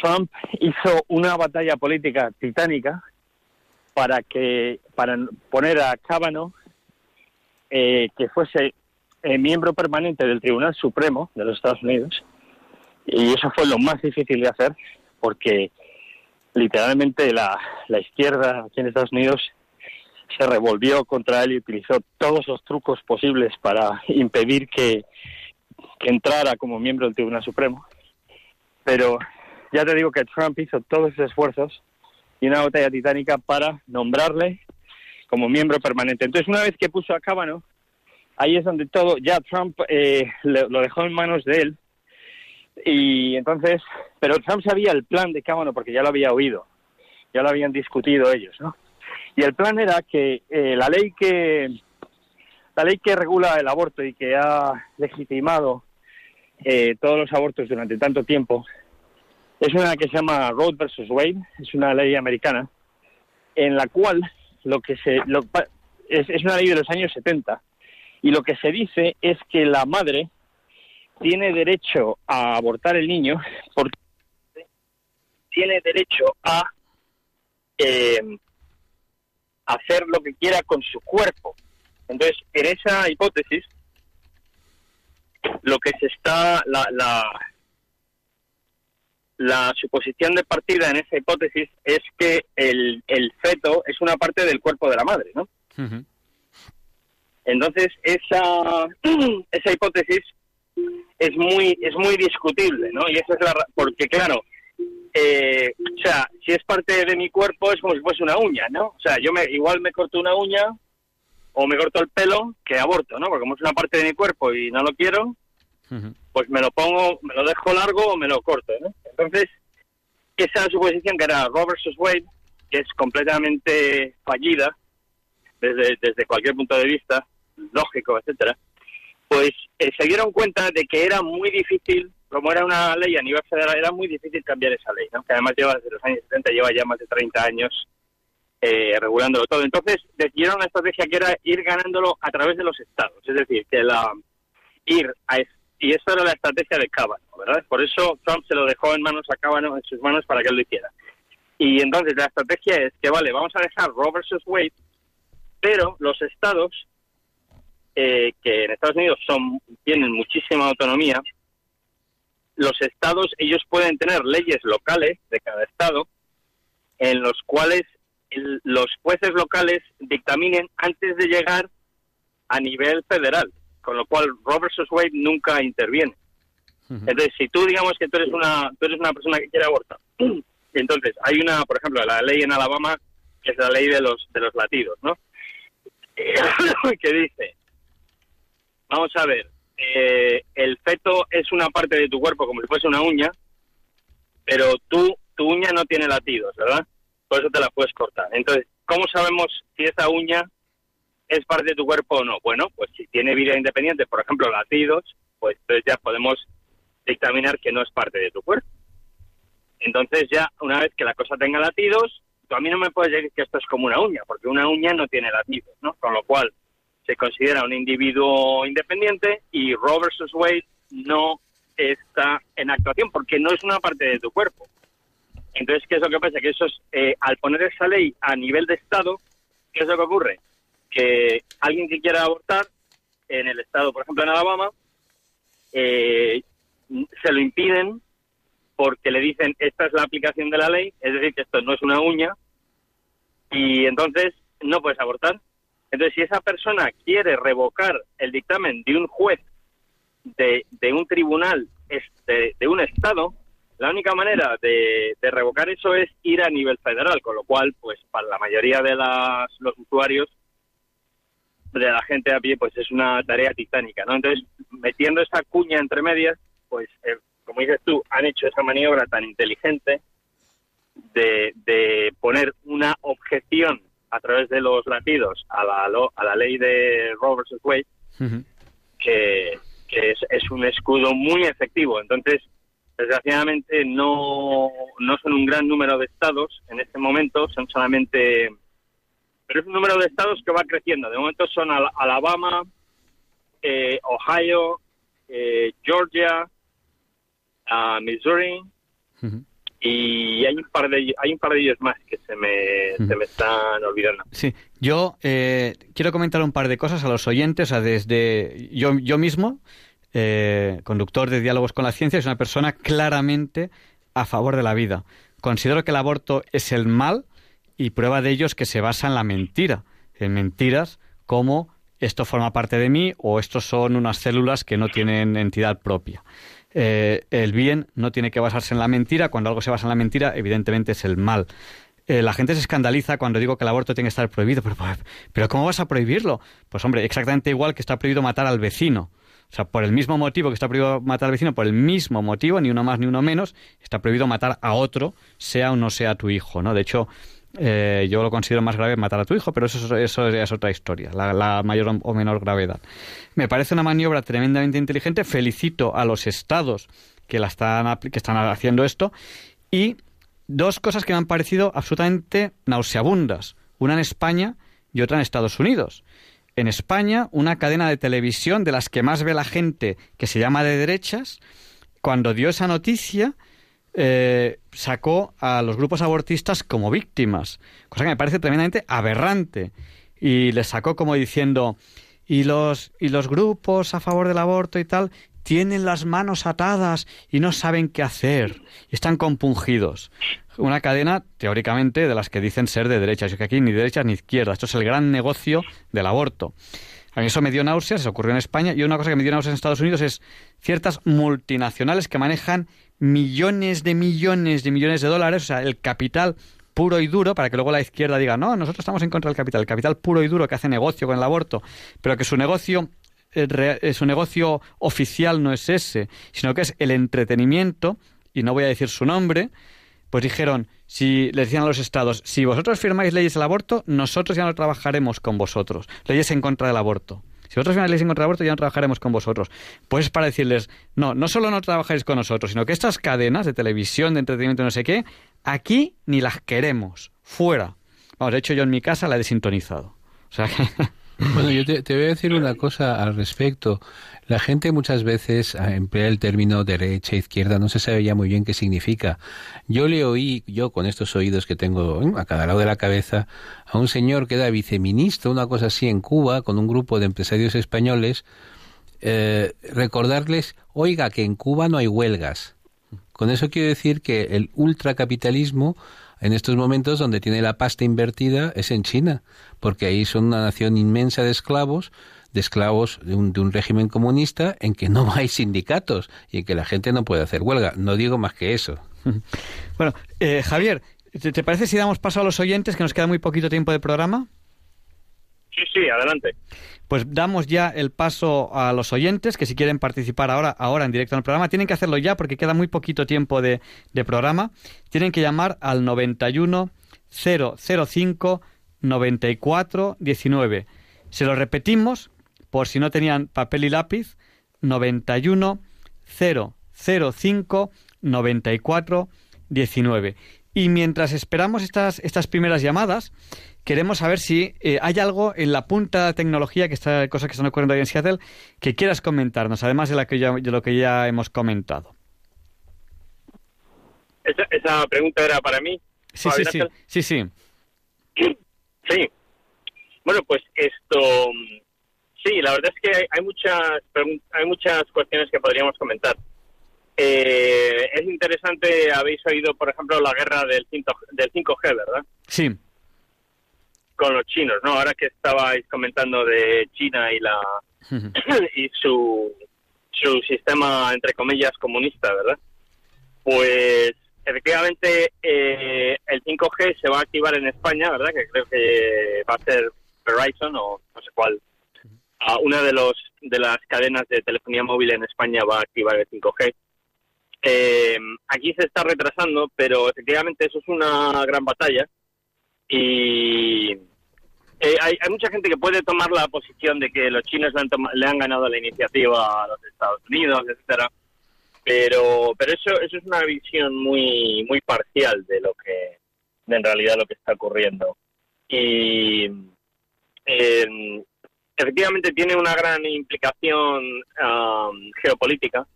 Trump hizo una batalla política titánica para que para poner a Kavanaugh eh, que fuese eh, miembro permanente del Tribunal Supremo de los Estados Unidos y eso fue lo más difícil de hacer porque literalmente la, la izquierda aquí en Estados Unidos se revolvió contra él y utilizó todos los trucos posibles para impedir que, que entrara como miembro del Tribunal Supremo. Pero ya te digo que Trump hizo todos esos esfuerzos y una batalla titánica para nombrarle como miembro permanente. Entonces, una vez que puso a Kavanaugh, ahí es donde todo, ya Trump eh, le- lo dejó en manos de él. Y entonces, pero Trump sabía el plan de Kavanaugh porque ya lo había oído, ya lo habían discutido ellos, ¿no? Y el plan era que eh, la ley que la ley que regula el aborto y que ha legitimado eh, todos los abortos durante tanto tiempo es una que se llama Roe versus Wade, es una ley americana en la cual lo que se lo es, es una ley de los años 70 y lo que se dice es que la madre tiene derecho a abortar el niño porque tiene derecho a eh, hacer lo que quiera con su cuerpo. Entonces, en esa hipótesis, lo que se está, la, la, la suposición de partida en esa hipótesis es que el, el feto es una parte del cuerpo de la madre, ¿no? Entonces, esa, <clears throat> esa hipótesis es muy, es muy discutible, ¿no? Y esa es la, porque claro, eh, o sea, si es parte de mi cuerpo es como si fuese una uña, ¿no? O sea, yo me, igual me corto una uña o me corto el pelo que aborto, ¿no? Porque como es una parte de mi cuerpo y no lo quiero. Pues me lo pongo, me lo dejo largo o me lo corto. Entonces, esa suposición que era Roe versus Wade, que es completamente fallida desde, desde cualquier punto de vista, lógico, etcétera, pues eh, se dieron cuenta de que era muy difícil, como era una ley a nivel federal, era muy difícil cambiar esa ley, ¿no? Que además lleva desde los años 70, lleva ya más de 30 años eh, regulándolo todo. Entonces decidieron una estrategia que era ir ganándolo a través de los estados, es decir, que la ir a y eso era la estrategia de Kavanaugh, ¿verdad? Por eso Trump se lo dejó en manos a Kavanaugh, en sus manos para que él lo hiciera. Y entonces la estrategia es que, vale, vamos a dejar Roe versus Wade, pero los estados, eh, que en Estados Unidos son tienen muchísima autonomía, los estados, ellos pueden tener leyes locales de cada estado en los cuales los jueces locales dictaminen antes de llegar a nivel federal, con lo cual Roe versus Wade nunca interviene. Entonces, si tú digamos que tú eres una tú eres una persona que quiere abortar, <clears throat> entonces hay una, por ejemplo, la ley en Alabama que es la ley de los de los latidos, ¿no? <coughs> que dice, vamos a ver, eh, el feto es una parte de tu cuerpo como si fuese una uña, pero tú tu uña no tiene latidos, ¿verdad? Por eso te la puedes cortar. Entonces, ¿cómo sabemos si esa uña es parte de tu cuerpo o no? Bueno, pues si tiene vida independiente, por ejemplo, latidos, pues entonces ya podemos dictaminar que no es parte de tu cuerpo. Entonces ya, una vez que la cosa tenga latidos, tú a mí no me puedes decir que esto es como una uña, porque una uña no tiene latidos, ¿no? Con lo cual se considera un individuo independiente y Roe versus Wade no está en actuación porque no es una parte de tu cuerpo. Entonces, ¿qué es lo que pasa? Que eso es, eh, al poner esa ley a nivel de Estado, ¿qué es lo que ocurre? Que alguien que quiera abortar en el Estado, por ejemplo en Alabama, eh, se lo impiden porque le dicen esta es la aplicación de la ley, es decir, que esto no es una uña, y entonces no puedes abortar. Entonces, si esa persona quiere revocar el dictamen de un juez de, de un tribunal este, de un Estado, la única manera de, de revocar eso es ir a nivel federal, con lo cual, pues para la mayoría de las, los usuarios, de la gente a pie, pues es una tarea titánica, ¿no? Entonces, metiendo esa cuña entre medias, pues eh, como dices tú, han hecho esa maniobra tan inteligente de, de poner una objeción a través de los latidos a la, a la ley de Roe versus Wade, que, que es, es un escudo muy efectivo. Entonces, desgraciadamente no, no son un gran número de estados en este momento, son solamente... Pero es un número de estados que va creciendo. De momento son Al- Alabama, eh, Ohio, eh, Georgia, ah, Missouri y hay un par de hay un par de ellos más que se me, se me están olvidando. Sí, yo eh, quiero comentar un par de cosas a los oyentes. O sea, desde yo, yo mismo, eh, conductor de diálogos con la ciencia, es una persona claramente a favor de la vida. Considero que el aborto es el mal y prueba de ello es que se basa en la mentira, en mentiras como esto forma parte de mí o estos son unas células que no tienen entidad propia. Eh, el bien no tiene que basarse en la mentira. Cuando algo se basa en la mentira, evidentemente es el mal. Eh, la gente se escandaliza cuando digo que el aborto tiene que estar prohibido. Pero, pero ¿cómo vas a prohibirlo? Pues hombre, exactamente igual que está prohibido matar al vecino. O sea, por el mismo motivo que está prohibido matar al vecino, por el mismo motivo, ni uno más ni uno menos, está prohibido matar a otro, sea o no sea tu hijo, ¿no? De hecho, eh, yo lo considero más grave matar a tu hijo, pero eso, es- eso es otra historia, la, la mayor o menor gravedad. Me parece una maniobra tremendamente inteligente. Felicito a los estados que, la están, que están haciendo esto. Y dos cosas que me han parecido absolutamente nauseabundas. Una en España y otra en Estados Unidos. En España, una cadena de televisión de las que más ve la gente, que se llama de derechas, cuando dio esa noticia, eh, sacó a los grupos abortistas como víctimas, cosa que me parece tremendamente aberrante. Y les sacó como diciendo, y los, y los grupos a favor del aborto y tal tienen las manos atadas y no saben qué hacer, y están compungidos. Una cadena, teóricamente, de las que dicen ser de derechas. Yo que aquí ni derechas ni izquierdas. Esto es el gran negocio del aborto. A mí eso me dio náuseas, se ocurrió en España, y una cosa que me dio náuseas en Estados Unidos es ciertas multinacionales que manejan millones de millones de millones de dólares, o sea, el capital puro y duro, para que luego la izquierda diga, no, nosotros estamos en contra del capital, el capital puro y duro que hace negocio con el aborto, pero que su negocio eh, eh, su negocio oficial no es ese, sino que es el entretenimiento, y no voy a decir su nombre, pues dijeron, si le decían a los estados, si vosotros firmáis leyes del aborto, nosotros ya no trabajaremos con vosotros. Leyes en contra del aborto. Si vosotros leyes en contra aborto, ya no trabajaremos con vosotros. Pues es para decirles, no, no solo no trabajáis con nosotros, sino que estas cadenas de televisión, de entretenimiento, no sé qué, aquí ni las queremos. Fuera. Vamos, de hecho yo en mi casa la he desintonizado. O sea que... <laughs> Bueno, yo te, voy a decir una cosa al respecto. La gente muchas veces ah, emplea el término derecha, izquierda, no se sabe ya muy bien qué significa. Yo le oí, yo con estos oídos que tengo ¿eh? a cada lado de la cabeza, a un señor que era viceministro, una cosa así en Cuba, con un grupo de empresarios españoles, eh, recordarles, oiga, que en Cuba no hay huelgas. Con eso quiero decir que el ultracapitalismo en estos momentos donde tiene la pasta invertida es en China, porque ahí son una nación inmensa de esclavos, de esclavos de un, de un régimen comunista en que no hay sindicatos y en que la gente no puede hacer huelga. No digo más que eso. <laughs> Bueno, eh, Javier, ¿te, te parece si damos paso a los oyentes, que nos queda muy poquito tiempo de programa? Sí, sí, adelante. Pues damos ya el paso a los oyentes que si quieren participar ahora, ahora en directo en el programa, tienen que hacerlo ya porque queda muy poquito tiempo de, programa. Tienen que llamar al 91 005 94 19. Se lo repetimos por si no tenían papel y lápiz. 91 005 94 19. Y mientras esperamos estas, estas primeras llamadas, queremos saber si eh, hay algo en la punta de la tecnología, que está cosas que están ocurriendo ahí en Seattle, que quieras comentarnos, además de, la que ya, de lo que ya hemos comentado. Esa, esa pregunta era para mí. Sí, sí, sí, sí, sí. Sí. Bueno, pues esto. Sí, la verdad es que hay, hay muchas hay muchas cuestiones que podríamos comentar. Eh, es interesante, habéis oído, por ejemplo, la guerra del 5, del 5G, ¿verdad? Sí. Con los chinos, ¿no? Ahora que estabais comentando de China y la <clears throat> y su su sistema entre comillas comunista, ¿verdad? Pues efectivamente eh, el 5G se va a activar en España, ¿verdad? Que creo que va a ser Verizon o no sé cuál. Ah, una de los de las cadenas de telefonía móvil en España va a activar el 5G. Eh, aquí se está retrasando, pero efectivamente eso es una gran batalla y eh, hay, hay mucha gente que puede tomar la posición de que los chinos le han, le han ganado la iniciativa a los Estados Unidos, etcétera, pero pero eso eso es una visión muy muy parcial de lo que de en realidad lo que está ocurriendo y eh, efectivamente tiene una gran implicación am, geopolítica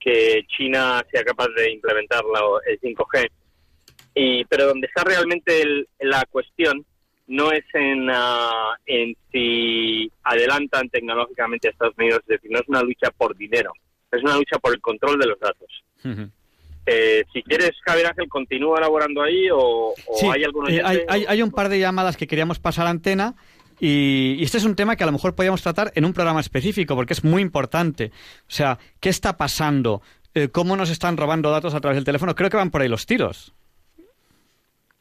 que China sea capaz de implementar la- el 5G. Y, pero donde está realmente el- la cuestión no es en, ah, en si adelantan tecnológicamente a Estados Unidos, es decir, no es una lucha por dinero, es una lucha por el control de los datos. Eh, si quieres, Javier Ángel, continúa elaborando ahí o, o Sí, hay algún eh, hay, hay- hay un par de llamadas que queríamos pasar a antena y, y este es un tema que a lo mejor podríamos tratar en un programa específico porque es muy importante. O sea, ¿qué está pasando? Eh, ¿Cómo nos están robando datos a través del teléfono? Creo que van por ahí los tiros.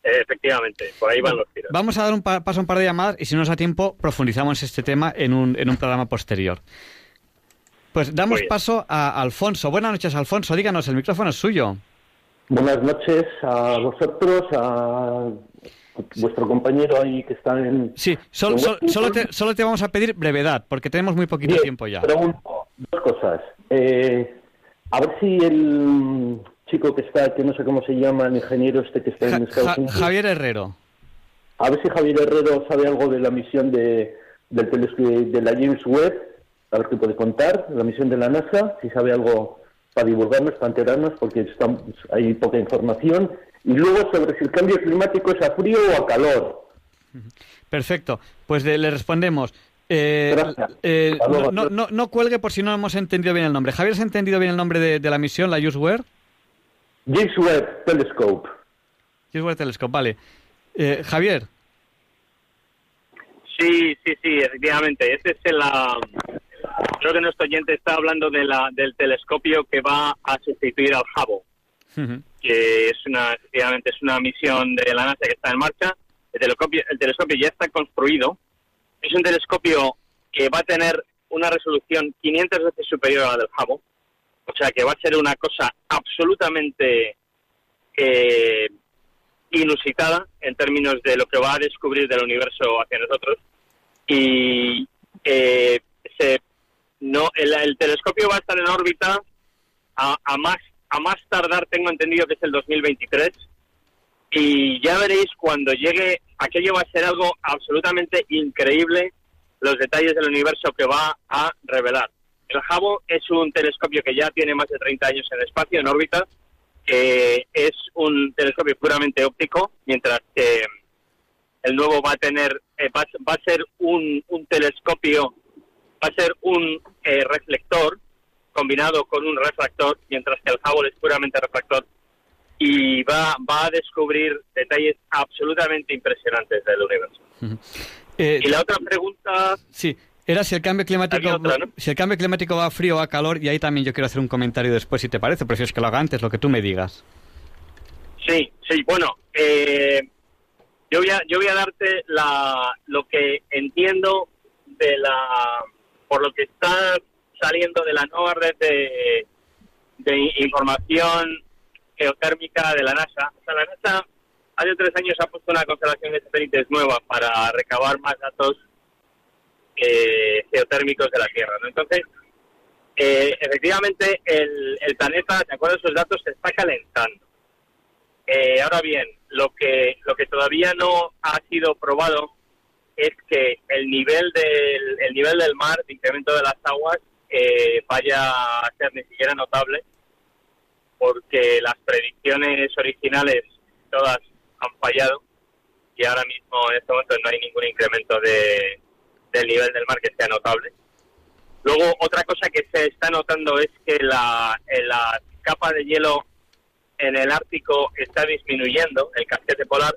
Efectivamente, por ahí van los tiros. Vamos a dar un pa- paso a un par de llamadas y si no nos da tiempo profundizamos este tema en un, en un programa posterior. Pues damos paso a Alfonso. Buenas noches, Alfonso. Díganos, el micrófono es suyo. Buenas noches a vosotros, a vuestro compañero ahí que está en... Sí, sol- solo, te, solo te vamos a pedir brevedad porque tenemos muy poquito Bien, tiempo ya. Pregunto dos cosas. Eh, a ver si el chico que está, que no sé cómo se llama, el ingeniero este que está en Estados Ja- Unidos, Javier Herrero. a ver si Javier Herrero sabe algo de la misión de, del de la James Webb, a ver qué puede contar, la misión de la NASA, si sabe algo para divulgarnos, para enterarnos, porque estamos, hay poca información. Y luego sobre si el cambio climático es a frío o a calor. Perfecto. Pues de- le respondemos. Eh, eh, Hasta no, luego. no, no- no cuelgue por si no hemos entendido bien el nombre. Javier, ¿has entendido bien el nombre de, de la misión, la UseWare? James Webb Telescope. UseWare Telescope, vale. Eh, Javier, Sí, sí, sí, efectivamente. Este es el, ah, creo que nuestro oyente está hablando de la, del telescopio que va a sustituir al Hubble, que es una, efectivamente, es una misión de la NASA que está en marcha. El telescopio, el telescopio ya está construido. Es un telescopio que va a tener una resolución 500 veces superior a la del Hubble. O sea que va a ser una cosa absolutamente eh, inusitada en términos de lo que va a descubrir del universo hacia nosotros. Y eh, se, no, el, el telescopio va a estar en órbita a, a más a más tardar, tengo entendido que es el 2023. Y ya veréis cuando llegue, aquello va a ser algo absolutamente increíble, los detalles del universo que va a revelar. El Hubble es un telescopio que ya tiene más de 30 años en espacio, en órbita, que es un telescopio puramente óptico, mientras que el nuevo va a tener, eh, va, va a ser un, un telescopio, va a ser un eh, reflector combinado con un refractor, mientras que el Hubble es puramente refractor y va, va a descubrir detalles absolutamente impresionantes del universo. eh, Y la otra pregunta, sí, era si el cambio climático Había otra, ¿no? si el cambio climático va a frío o a calor y ahí también yo quiero hacer un comentario después si te parece, prefieres que lo haga antes, lo que tú me digas. Sí, sí, bueno, eh, yo, voy a, yo voy a darte la, lo que entiendo de la, por lo que está saliendo de la nueva red de, de información geotérmica de la NASA. O sea, la NASA hace tres años ha puesto una constelación de satélites nueva para recabar más datos eh, geotérmicos de la Tierra. ¿no? Entonces, eh, efectivamente, el, el planeta, de acuerdo a esos datos, se está calentando. Eh, ahora bien, lo que lo que todavía no ha sido probado es que el nivel del el nivel del mar, de incremento de las aguas, eh, vaya a ser ni siquiera notable, porque las predicciones originales todas han fallado y ahora mismo en este momento no hay ningún incremento de, del nivel del mar que sea notable. Luego, otra cosa que se está notando es que la, eh, la capa de hielo en el Ártico está disminuyendo, el casquete polar,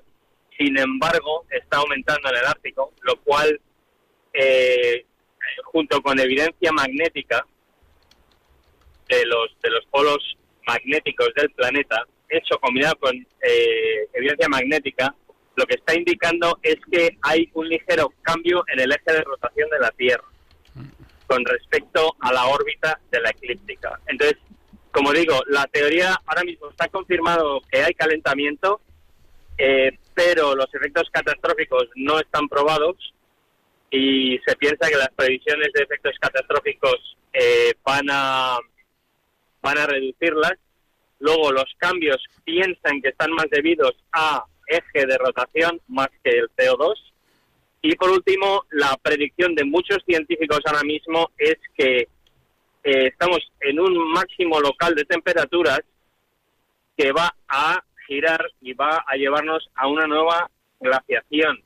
sin embargo, está aumentando en el Ártico, lo cual, eh, junto con evidencia magnética de los, de los polos magnéticos del planeta, eso combinado con eh, evidencia magnética, lo que está indicando es que hay un ligero cambio en el eje de rotación de la Tierra con respecto a la órbita de la eclíptica. Entonces, como digo, la teoría ahora mismo está confirmado que hay calentamiento, eh, pero los efectos catastróficos no están probados y se piensa que las previsiones de efectos catastróficos eh, van a van a reducirlas. Luego los cambios piensan que están más debidos a eje de rotación más que el CO2. Y por último, la predicción de muchos científicos ahora mismo es que eh, estamos en un máximo local de temperaturas que va a girar y va a llevarnos a una nueva glaciación.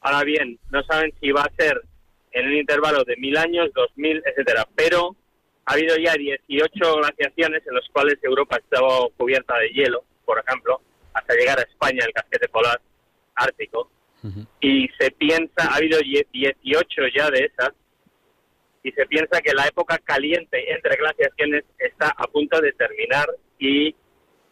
Ahora bien, no saben si va a ser en un intervalo de mil años, dos mil, etcétera, pero ha habido ya 18 glaciaciones en las cuales Europa ha estado cubierta de hielo, por ejemplo, hasta llegar a España, el casquete polar ártico, y se piensa, ha habido 18 ya de esas, y se piensa que la época caliente entre glaciaciones está a punto de terminar y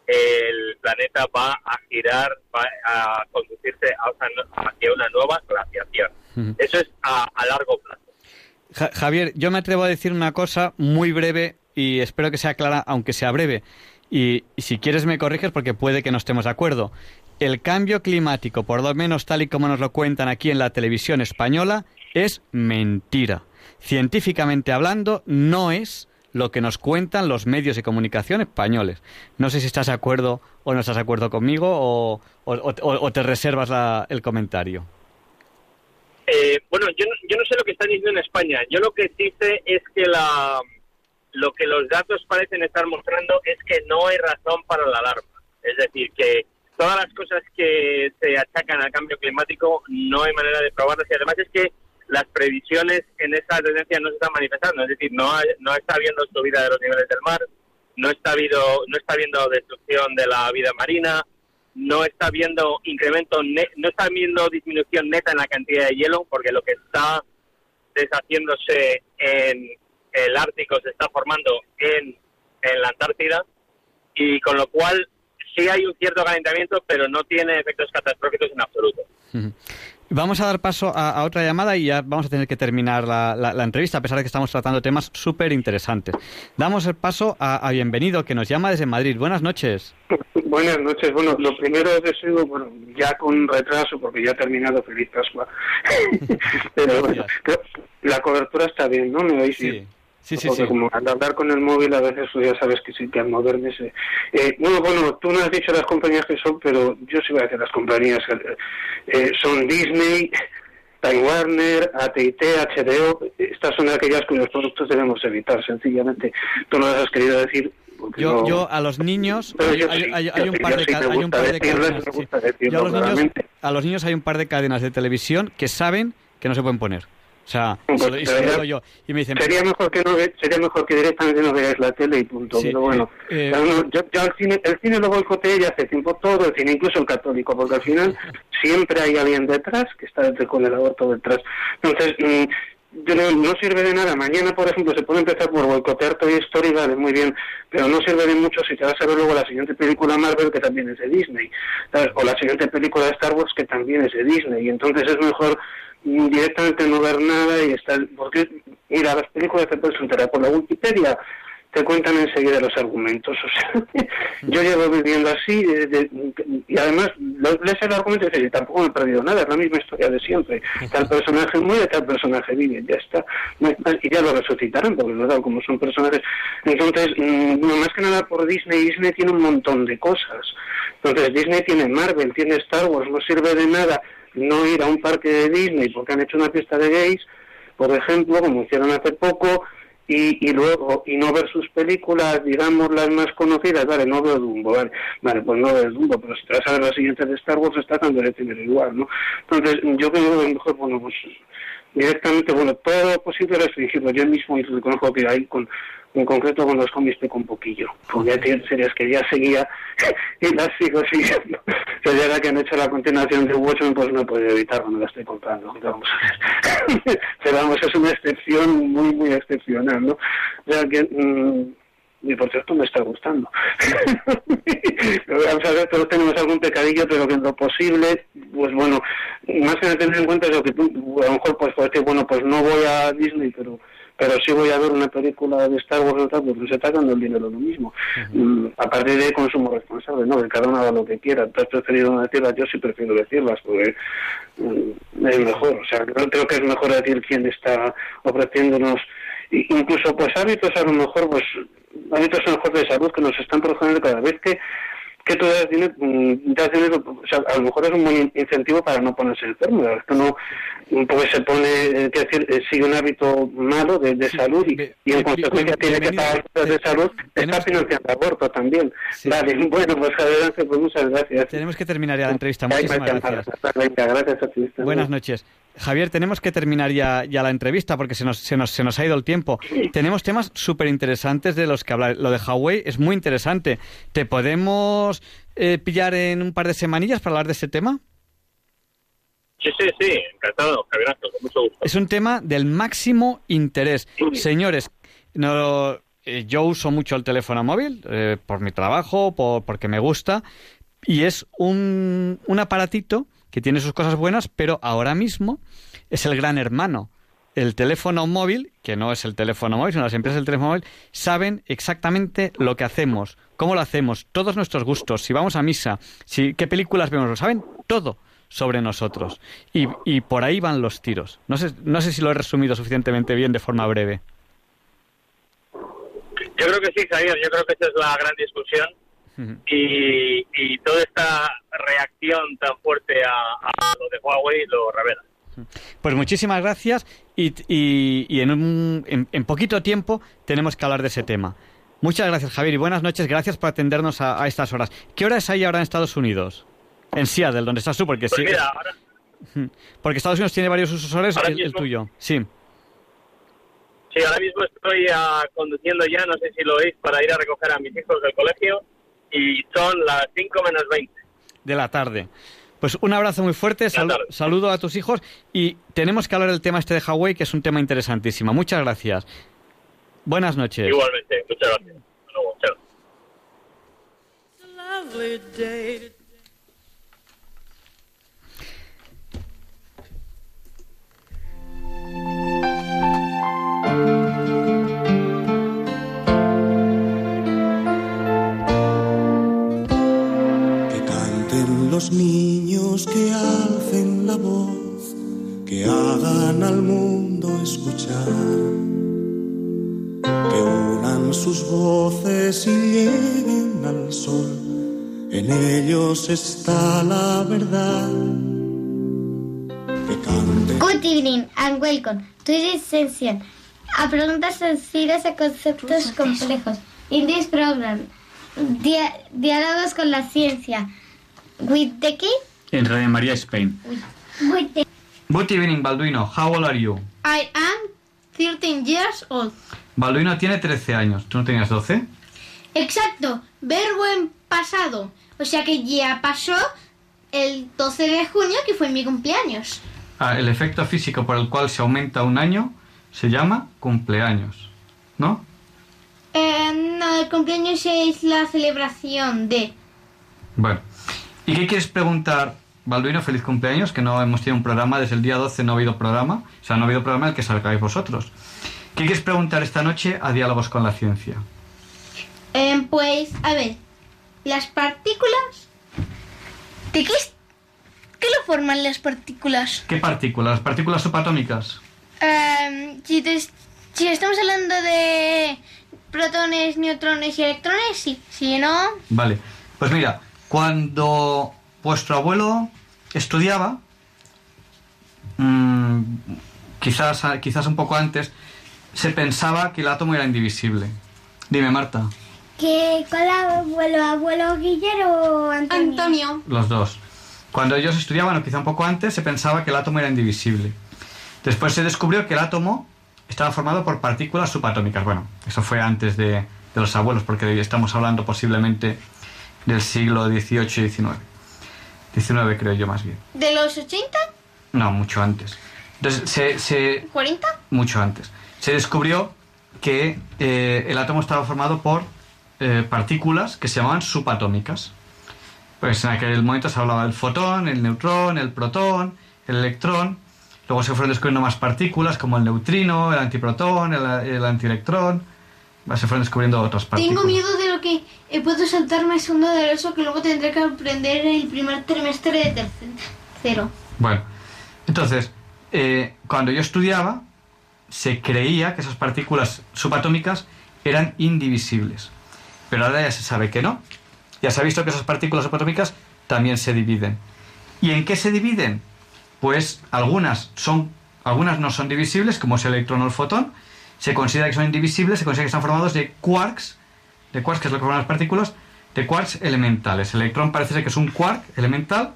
el planeta va a girar, va a conducirse hacia una nueva glaciación. Eso es a, largo plazo. Javier, yo me atrevo a decir una cosa muy breve y espero que sea clara, aunque sea breve. Y, si quieres me corriges porque puede que no estemos de acuerdo. El cambio climático, por lo menos tal y como nos lo cuentan aquí en la televisión española, es mentira. Científicamente hablando, no es lo que nos cuentan los medios de comunicación españoles. No sé si estás de acuerdo o no estás de acuerdo conmigo o, te reservas el comentario. Eh, bueno, yo no, yo no sé lo que están diciendo en España. Yo lo que sé es que la, lo que los datos parecen estar mostrando es que no hay razón para la alarma. Es decir, que todas las cosas que se achacan al cambio climático no hay manera de probarlas y además es que las previsiones en esa tendencia no se están manifestando, es decir, no, no está habiendo subida de los niveles del mar, no está habiendo, no está habiendo destrucción de la vida marina, no está habiendo incremento, no está habiendo disminución neta en la cantidad de hielo, porque lo que está deshaciéndose en el Ártico se está formando en, en la Antártida, y con lo cual sí hay un cierto calentamiento, pero no tiene efectos catastróficos en absoluto. Vamos a dar paso a, otra llamada y ya vamos a tener que terminar la, entrevista, a pesar de que estamos tratando temas súper interesantes. Damos el paso a, Bienvenido, que nos llama desde Madrid. Buenas noches. <laughs> Buenas noches. Bueno, lo primero es deseo, bueno, ya con retraso, porque ya ha terminado Feliz Pascua. <laughs> Pero la cobertura está bien, ¿no? ¿Me oís sí. Sí, sí, sí. Como al hablar con el móvil a veces pues ya sabes que sí que al moverme se... Eh, bueno, bueno, tú no has dicho las compañías que son, pero yo sí voy a decir las compañías. Eh, son Disney, Time Warner, AT&T, HBO. Estas son aquellas cuyos productos debemos evitar, sencillamente. Tú no las has querido decir yo, yo a los niños hay, un par de, cadenas. Yo a los niños, a los niños hay un par de cadenas de televisión que saben que no se pueden poner. O sea, sería, yo. Y me dicen, sería mejor que no sería mejor que directamente no veáis la tele y punto. pero bueno, eh, eh, yo, el cine, el cine lo boicoteé ya hace tiempo todo, el cine, incluso el católico, porque al final <laughs> siempre hay alguien detrás que está con el aborto detrás. Entonces, mm, no, sirve de nada. Mañana, por ejemplo, se puede empezar por boicotear Toy Story, vale, muy bien, pero no sirve de mucho si te vas a ver luego la siguiente película Marvel, que también es de Disney, o la siguiente película de Star Wars, que también es de Disney. Y entonces es mejor directamente no ver nada y estar... Porque, mira, las películas te puedes enterar por la Wikipedia, te cuentan enseguida los argumentos. <laughs> O sea, yo llevo viviendo así y además lees el argumento y dices, tampoco me he perdido nada, es la misma historia de siempre. Tal personaje muere, tal personaje vive, ya está. Y ya lo resucitarán, porque verdad, como son personajes. Entonces, mm, más que nada por Disney, Disney tiene un montón de cosas. Entonces, Disney tiene Marvel, tiene Star Wars, no sirve de nada no ir a un parque de Disney porque han hecho una fiesta de gays, por ejemplo, como hicieron hace poco, y, y luego, y no ver sus películas, digamos, las más conocidas, vale, no veo Dumbo, vale, vale, pues no veo Dumbo, pero si te vas a ver las siguientes de Star Wars, está tan de tener igual, ¿no? Entonces, yo creo que mejor, bueno, pues directamente, bueno, todo lo posible restringirlo. Yo mismo reconozco que hay con en concreto con los cómics con un poquillo, porque hay series que ya seguía <laughs> y las sigo siguiendo. O sea, ya que han hecho la continuación de Watchmen, pues no he podido evitarlo, no la estoy comprando. Vamos a ver. <laughs> Pero vamos, es una excepción muy, muy excepcional, ¿no? Sea que... Mm, y por cierto me está gustando. <laughs> Vamos a ver, todos tenemos algún pecadillo, pero que en lo posible, pues bueno, más que tener en cuenta es lo que tú, a lo mejor pues decir, bueno, pues no voy a Disney, pero pero si voy a ver una película de Star Wars o tal, pues se está dando el dinero lo mismo. Mm, a partir de consumo responsable, ¿no? Que cada uno haga lo que quiera. ¿Tú has preferido decirlas? Yo sí prefiero decirlas, porque mm, es mejor. O sea, creo que es mejor decir quién está ofreciéndonos incluso pues hábitos a lo mejor pues hábitos a lo mejor de salud que nos están produciendo cada vez que que tú das dinero, mm, das dinero o sea, a lo mejor es un buen incentivo para no ponerse enfermo. Esto no, porque se pone, eh, que decir, eh, sigue un hábito malo de, de salud y, y en consecuencia tiene que pagar de salud, está financiando aborto también. Vale, <laughs> bueno, pues adelante, pues muchas gracias. Tenemos que terminar ya la entrevista. Muchísimas gracias. Buenas noches. Javier, tenemos que terminar ya, ya la entrevista porque se nos, se, nos, se nos ha ido el tiempo. Tenemos temas súper interesantes de los que hablar. Lo de Huawei es muy interesante. ¿Te podemos eh, pillar en un par de semanillas para hablar de ese tema? Sí, sí, sí, encantado, Javier, con mucho gusto. Es un tema del máximo interés. Señores, no, eh, yo uso mucho el teléfono móvil eh, por mi trabajo, por, porque me gusta, y es un, un aparatito que tiene sus cosas buenas, pero ahora mismo es el gran hermano. El teléfono móvil, que no es el teléfono móvil, sino las empresas del teléfono móvil, saben exactamente lo que hacemos, cómo lo hacemos, todos nuestros gustos, si vamos a misa, si, qué películas vemos, lo saben todo sobre nosotros. Y, y por ahí van los tiros. No sé, no sé si lo he resumido suficientemente bien de forma breve. Yo creo que sí, Javier, yo creo que esa es la gran discusión y, y, toda esta reacción tan fuerte a, lo de Huawei lo revela. Pues muchísimas gracias y, y, en, un, en, poquito tiempo tenemos que hablar de ese tema. Muchas gracias Javier y buenas noches, gracias por atendernos a, estas horas. ¿Qué hora es ahí ahora en Estados Unidos? En Seattle, donde estás tú, porque pues sí. <laughs> Porque Estados Unidos tiene varios usos el, el, tuyo. Sí. Sí, ahora mismo estoy uh, conduciendo ya, no sé si lo oís, para ir a recoger a mis hijos del colegio y son las 5 menos 20. De la tarde. Pues un abrazo muy fuerte, saludo a tus hijos y tenemos que hablar del tema este de Hawái, que es un tema interesantísimo. Muchas gracias. Buenas noches. Igualmente, muchas gracias. Los niños que alcen la voz, que hagan al mundo escuchar, que unan sus voces y lleguen al sol, en ellos está la verdad. Good evening and welcome to this session. A preguntas sencillas a conceptos complejos. In this program, diálogos con la ciencia. With the key? En Radio María Spain. With the... Good evening, Balduino. How old are you? I am 13 years old. Balduino tiene 13 años. ¿Tú no tenías 12? Exacto. Verbo en pasado. O sea que ya pasó el 12 de junio, que fue mi cumpleaños. Ah, el efecto físico por el cual se aumenta un año se llama cumpleaños, ¿no? Eh, no, el cumpleaños es la celebración de... Bueno, ¿Y qué quieres preguntar, Balduino? Feliz cumpleaños, que no hemos tenido un programa, desde el día 12 no ha habido programa, o sea, no ha habido programa el que salgáis vosotros. ¿Qué quieres preguntar esta noche a Diálogos con la Ciencia? Eh, pues, a ver, las partículas... ¿De qué, qué lo forman las partículas? ¿Qué partículas? ¿Las partículas subatómicas? Eh, si, si estamos hablando de protones, neutrones y electrones, sí. Si no... Vale. Pues mira, cuando vuestro abuelo estudiaba, mmm, quizás, quizás un poco antes, se pensaba que el átomo era indivisible. Dime, Marta. ¿Qué, ¿Cuál abuelo? ¿Abuelo Guillermo o Antonio? Antonio. Los dos. Cuando ellos estudiaban, o quizá un poco antes, se pensaba que el átomo era indivisible. Después se descubrió que el átomo estaba formado por partículas subatómicas. Bueno, eso fue antes de, de los abuelos, porque estamos hablando posiblemente del siglo XVIII y XIX. 19 creo yo más bien. ¿De los 80? No, mucho antes. Entonces, se, se ¿40? Mucho antes. Se descubrió que eh, el átomo estaba formado por eh, partículas que se llamaban subatómicas. Pues en aquel momento se hablaba del fotón, el neutrón, el protón, el electrón, Luego se fueron descubriendo más partículas como el neutrino, el antiprotón, el, el antielectrón. Se fueron descubriendo otras partículas. Tengo miedo de lo que eh, puedo saltarme segundo de eso que luego tendré que aprender en el primer trimestre de tercero. Bueno, entonces, eh, cuando yo estudiaba, se creía que esas partículas subatómicas eran indivisibles. Pero ahora ya se sabe que no. Ya se ha visto que esas partículas subatómicas también se dividen. ¿Y en qué se dividen? Pues algunas son algunas no son divisibles, como es el electrón o el fotón. Se considera que son indivisibles, se considera que están formados de quarks, de quarks que es lo que forman las partículas, de quarks elementales. El electrón parece ser que es un quark elemental.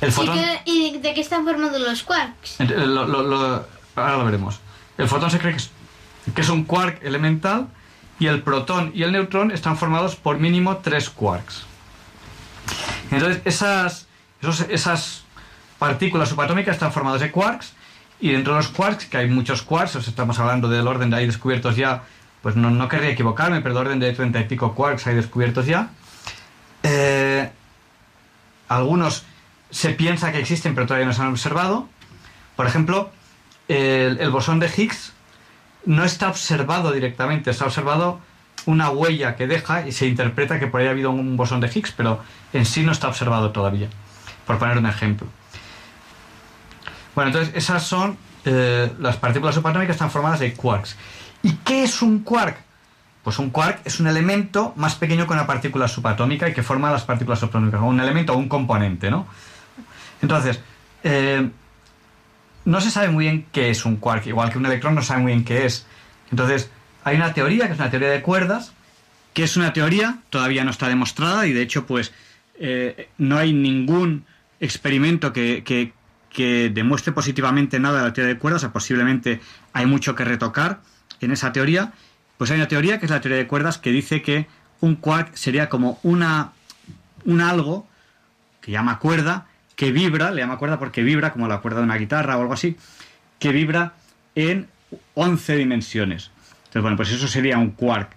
El fotón... ¿Y, de qué están formados los quarks? ahora lo veremos. El fotón se cree que es, que es un quark elemental y el protón y el neutrón están formados por mínimo tres quarks. Entonces, esas, esas partículas subatómicas están formadas de quarks y dentro de los quarks, que hay muchos quarks, estamos hablando del orden de ahí descubiertos ya, pues no, no querría equivocarme, pero del orden de treinta y pico quarks hay descubiertos ya. Eh, algunos se piensa que existen, pero todavía no se han observado. Por ejemplo, el, el bosón de Higgs no está observado directamente, está observado una huella que deja y se interpreta que por ahí ha habido un bosón de Higgs, pero en sí no está observado todavía, por poner un ejemplo. Bueno, entonces esas son eh, las partículas subatómicas están formadas de quarks. ¿Y qué es un quark? Pues un quark es un elemento más pequeño que una partícula subatómica y que forma las partículas subatómicas, un elemento o un componente, ¿no? Entonces, eh, no se sabe muy bien qué es un quark, igual que un electrón no sabe muy bien qué es. Entonces, hay una teoría, que es una teoría de cuerdas, que es una teoría, todavía no está demostrada y de hecho, pues, eh, no hay ningún experimento que, que, demuestre positivamente nada de la teoría de cuerdas, o sea, posiblemente hay mucho que retocar en esa teoría. Pues hay una teoría, que es la teoría de cuerdas, que dice que un quark sería como una, un algo que llama cuerda, que vibra, le llama cuerda porque vibra, como la cuerda de una guitarra o algo así, que vibra en 11 dimensiones. Entonces, bueno, pues eso sería un quark.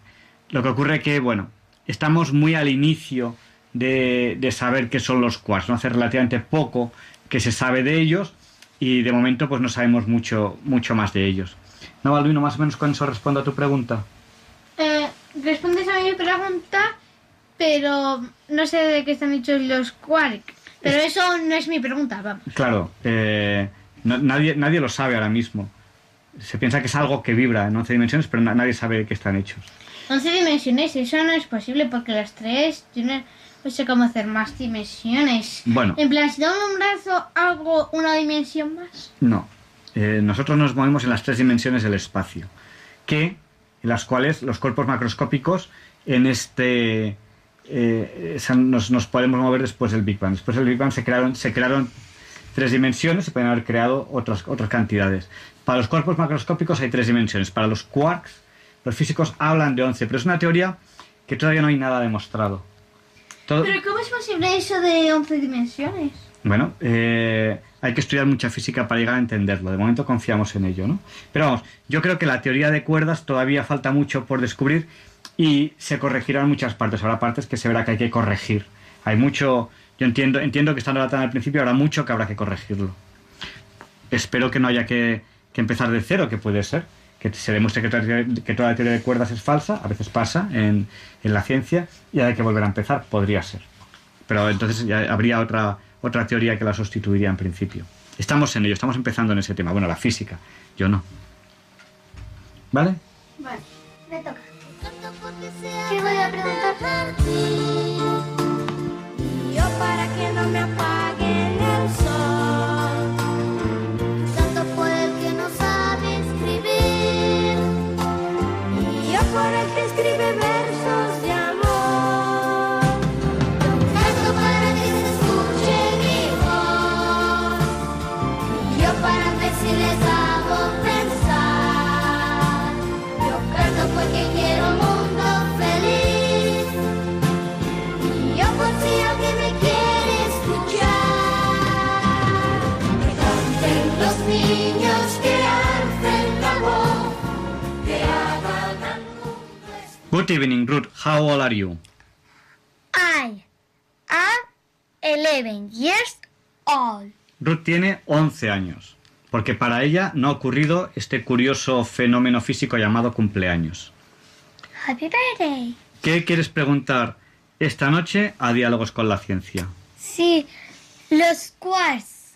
Lo que ocurre que, bueno, estamos muy al inicio de, saber qué son los quarks, ¿no? Hace relativamente poco que se sabe de ellos y de momento pues no sabemos mucho, mucho más de ellos. ¿No, Balduino, más o menos con eso respondo a tu pregunta? Eh, respondes a mi pregunta, pero no sé de qué están hechos los quarks. Pero eso no es mi pregunta, vamos. Claro, eh, nadie, nadie lo sabe ahora mismo. Se piensa que es algo que vibra en 11 dimensiones, pero nadie sabe de qué están hechos. 11 dimensiones, eso no es posible porque las tres tienen... No sé cómo hacer más dimensiones. Bueno. En plan, si doy un brazo, ¿hago una dimensión más? No. Eh, nosotros nos movemos en las tres dimensiones del espacio, que en las cuales los cuerpos macroscópicos en este eh, nos, podemos mover después del Big Bang. Después del Big Bang se crearon, se crearon tres dimensiones, se pueden haber creado otras, otras cantidades. Para los cuerpos macroscópicos hay tres dimensiones. Para los quarks, los físicos hablan de 11, pero es una teoría que todavía no hay nada demostrado. ¿Pero cómo es posible eso de 11 dimensiones? Bueno, eh, hay que estudiar mucha física para llegar a entenderlo. De momento confiamos en ello, ¿no? Pero vamos, yo creo que la teoría de cuerdas todavía falta mucho por descubrir y se corregirán muchas partes. Habrá partes que se verá que hay que corregir. Hay mucho, yo entiendo, entiendo que estando tan al principio habrá mucho que habrá que corregirlo. Espero que no haya que, empezar de cero, que puede ser, que se demuestre que toda, la teoría de cuerdas es falsa, a veces pasa en, en la ciencia, y hay que volver a empezar, podría ser. Pero entonces ya habría otra, otra teoría que la sustituiría en principio. Estamos en ello, estamos empezando en ese tema. Bueno, la física, yo no. ¿Vale? Vale, me toca. ¿Qué voy a preguntar? Y yo para que no me apaguen Good evening, Ruth. How old are you? I am 11 years old. Ruth tiene 11 años. porque para ella no ha ocurrido este curioso fenómeno físico llamado cumpleaños. Happy birthday. ¿Qué quieres preguntar esta noche a Diálogos con la Ciencia? Sí, los quarks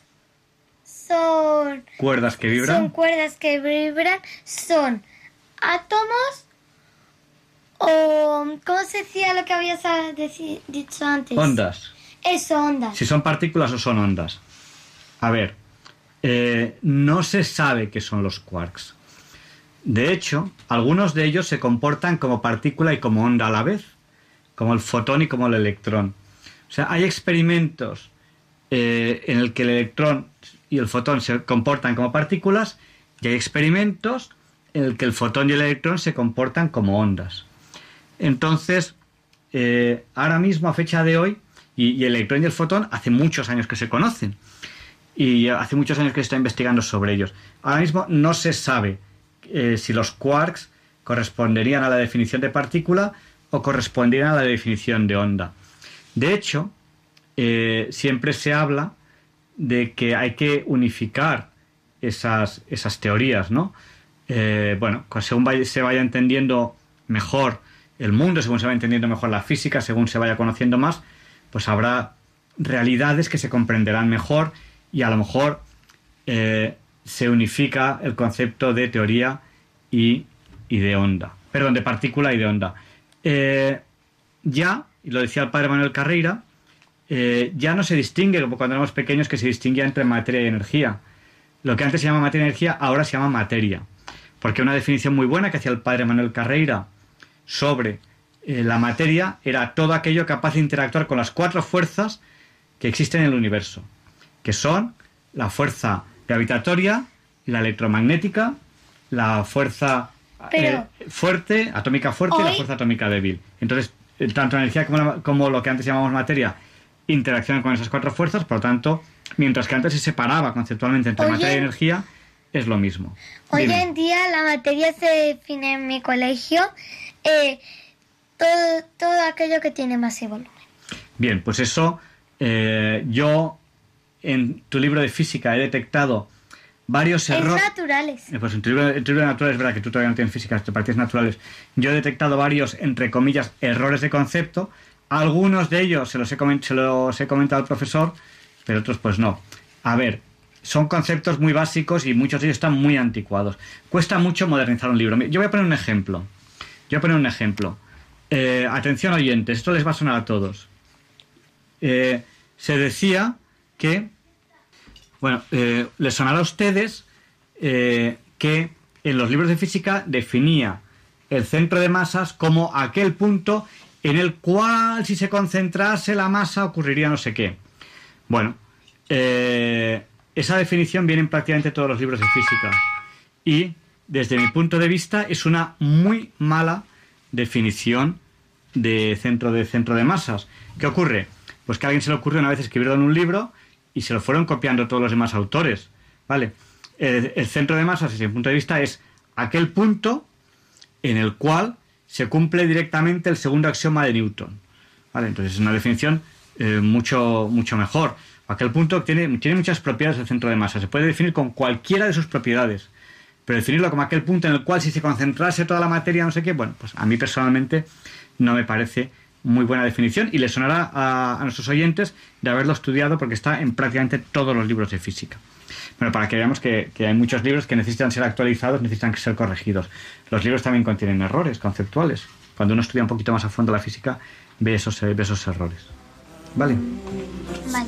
son, ¿Cuerdas que son vibran? cuerdas que vibran, son átomos o... ¿Cómo se decía lo que habías dicho antes? Ondas. Eso, ondas. Si son partículas o son ondas. A ver, eh, no se sabe qué son los quarks. De hecho, algunos de ellos se comportan como partícula y como onda a la vez, como el fotón y como el electrón. O sea, hay experimentos eh, en el que el electrón y el fotón se comportan como partículas y hay experimentos en el que el fotón y el electrón se comportan como ondas. Entonces, eh, ahora mismo, a fecha de hoy, y, el electrón y el fotón hace muchos años que se conocen. Y hace muchos años que se está investigando sobre ellos. Ahora mismo no se sabe eh, si los quarks corresponderían a la definición de partícula o corresponderían a la definición de onda. De hecho, eh, siempre se habla de que hay que unificar esas, esas teorías, ¿no? Bueno, pues según se vaya entendiendo mejor el mundo, según se vaya entendiendo mejor la física, según se vaya conociendo más, pues habrá realidades que se comprenderán mejor y a lo mejor eh, se unifica el concepto de teoría y, y de onda. Perdón, de partícula y de onda. Eh, ya, y lo decía el padre Manuel Carreira, eh, ya no se distingue, como cuando éramos pequeños, que se distinguía entre materia y energía. Lo que antes se llama materia y energía, ahora se llama materia. Porque una definición muy buena que hacía el padre Manuel Carreira sobre eh, la materia era todo aquello capaz de interactuar con las cuatro fuerzas que existen en el universo, que son la fuerza gravitatoria, la electromagnética, la fuerza eh, fuerte, atómica fuerte y la fuerza atómica débil. Entonces, eh, tanto la energía como, la- como lo que antes llamamos materia interaccionan con esas cuatro fuerzas, por lo tanto, mientras que antes se separaba conceptualmente entre materia y energía, es lo mismo. Hoy Dime. en día la materia se define en mi colegio eh, todo, todo aquello que tiene y volumen. Bien, pues eso eh, yo en tu libro de física he detectado varios Es errores. naturales. Eh, Pues en tu libro, en tu libro de naturales es verdad que tú todavía no tienes física, te partes naturales. Yo he detectado varios, entre comillas, errores de concepto. Algunos de ellos se los he, se los he comentado al profesor, pero otros pues no. A ver, son conceptos muy básicos y muchos de ellos están muy anticuados. Cuesta mucho modernizar un libro. Yo voy a poner un ejemplo. Voy a poner un ejemplo. Eh, atención oyentes, esto les va a sonar a todos. Eh, se decía que, bueno, eh, les sonará a ustedes que en los libros de física definía el centro de masas como aquel punto en el cual si se concentrase la masa ocurriría no sé qué. Bueno, esa definición viene en prácticamente todos los libros de física y desde mi punto de vista es una muy mala definición de centro de centro de masas. ¿Qué ocurre? Pues que a alguien se le ocurrió una vez escribirlo en un libro y se lo fueron copiando todos los demás autores. ¿Vale? El, centro de masas, desde mi punto de vista, es aquel punto en el cual se cumple directamente el segundo axioma de Newton. ¿Vale? Entonces es una definición eh, mucho, mucho mejor. Aquel punto tiene, tiene muchas propiedades el centro de masa. Se puede definir con cualquiera de sus propiedades. Pero definirlo como aquel punto en el cual si se concentrase toda la materia, no sé qué, bueno, pues a mí personalmente no me parece muy buena definición y le sonará a, a nuestros oyentes de haberlo estudiado porque está en prácticamente todos los libros de física. Bueno, para que veamos que, que hay muchos libros que necesitan ser actualizados, necesitan ser corregidos. Los libros también contienen errores conceptuales. Cuando uno estudia un poquito más a fondo la física, ve esos, ve esos errores. ¿Vale? Vale.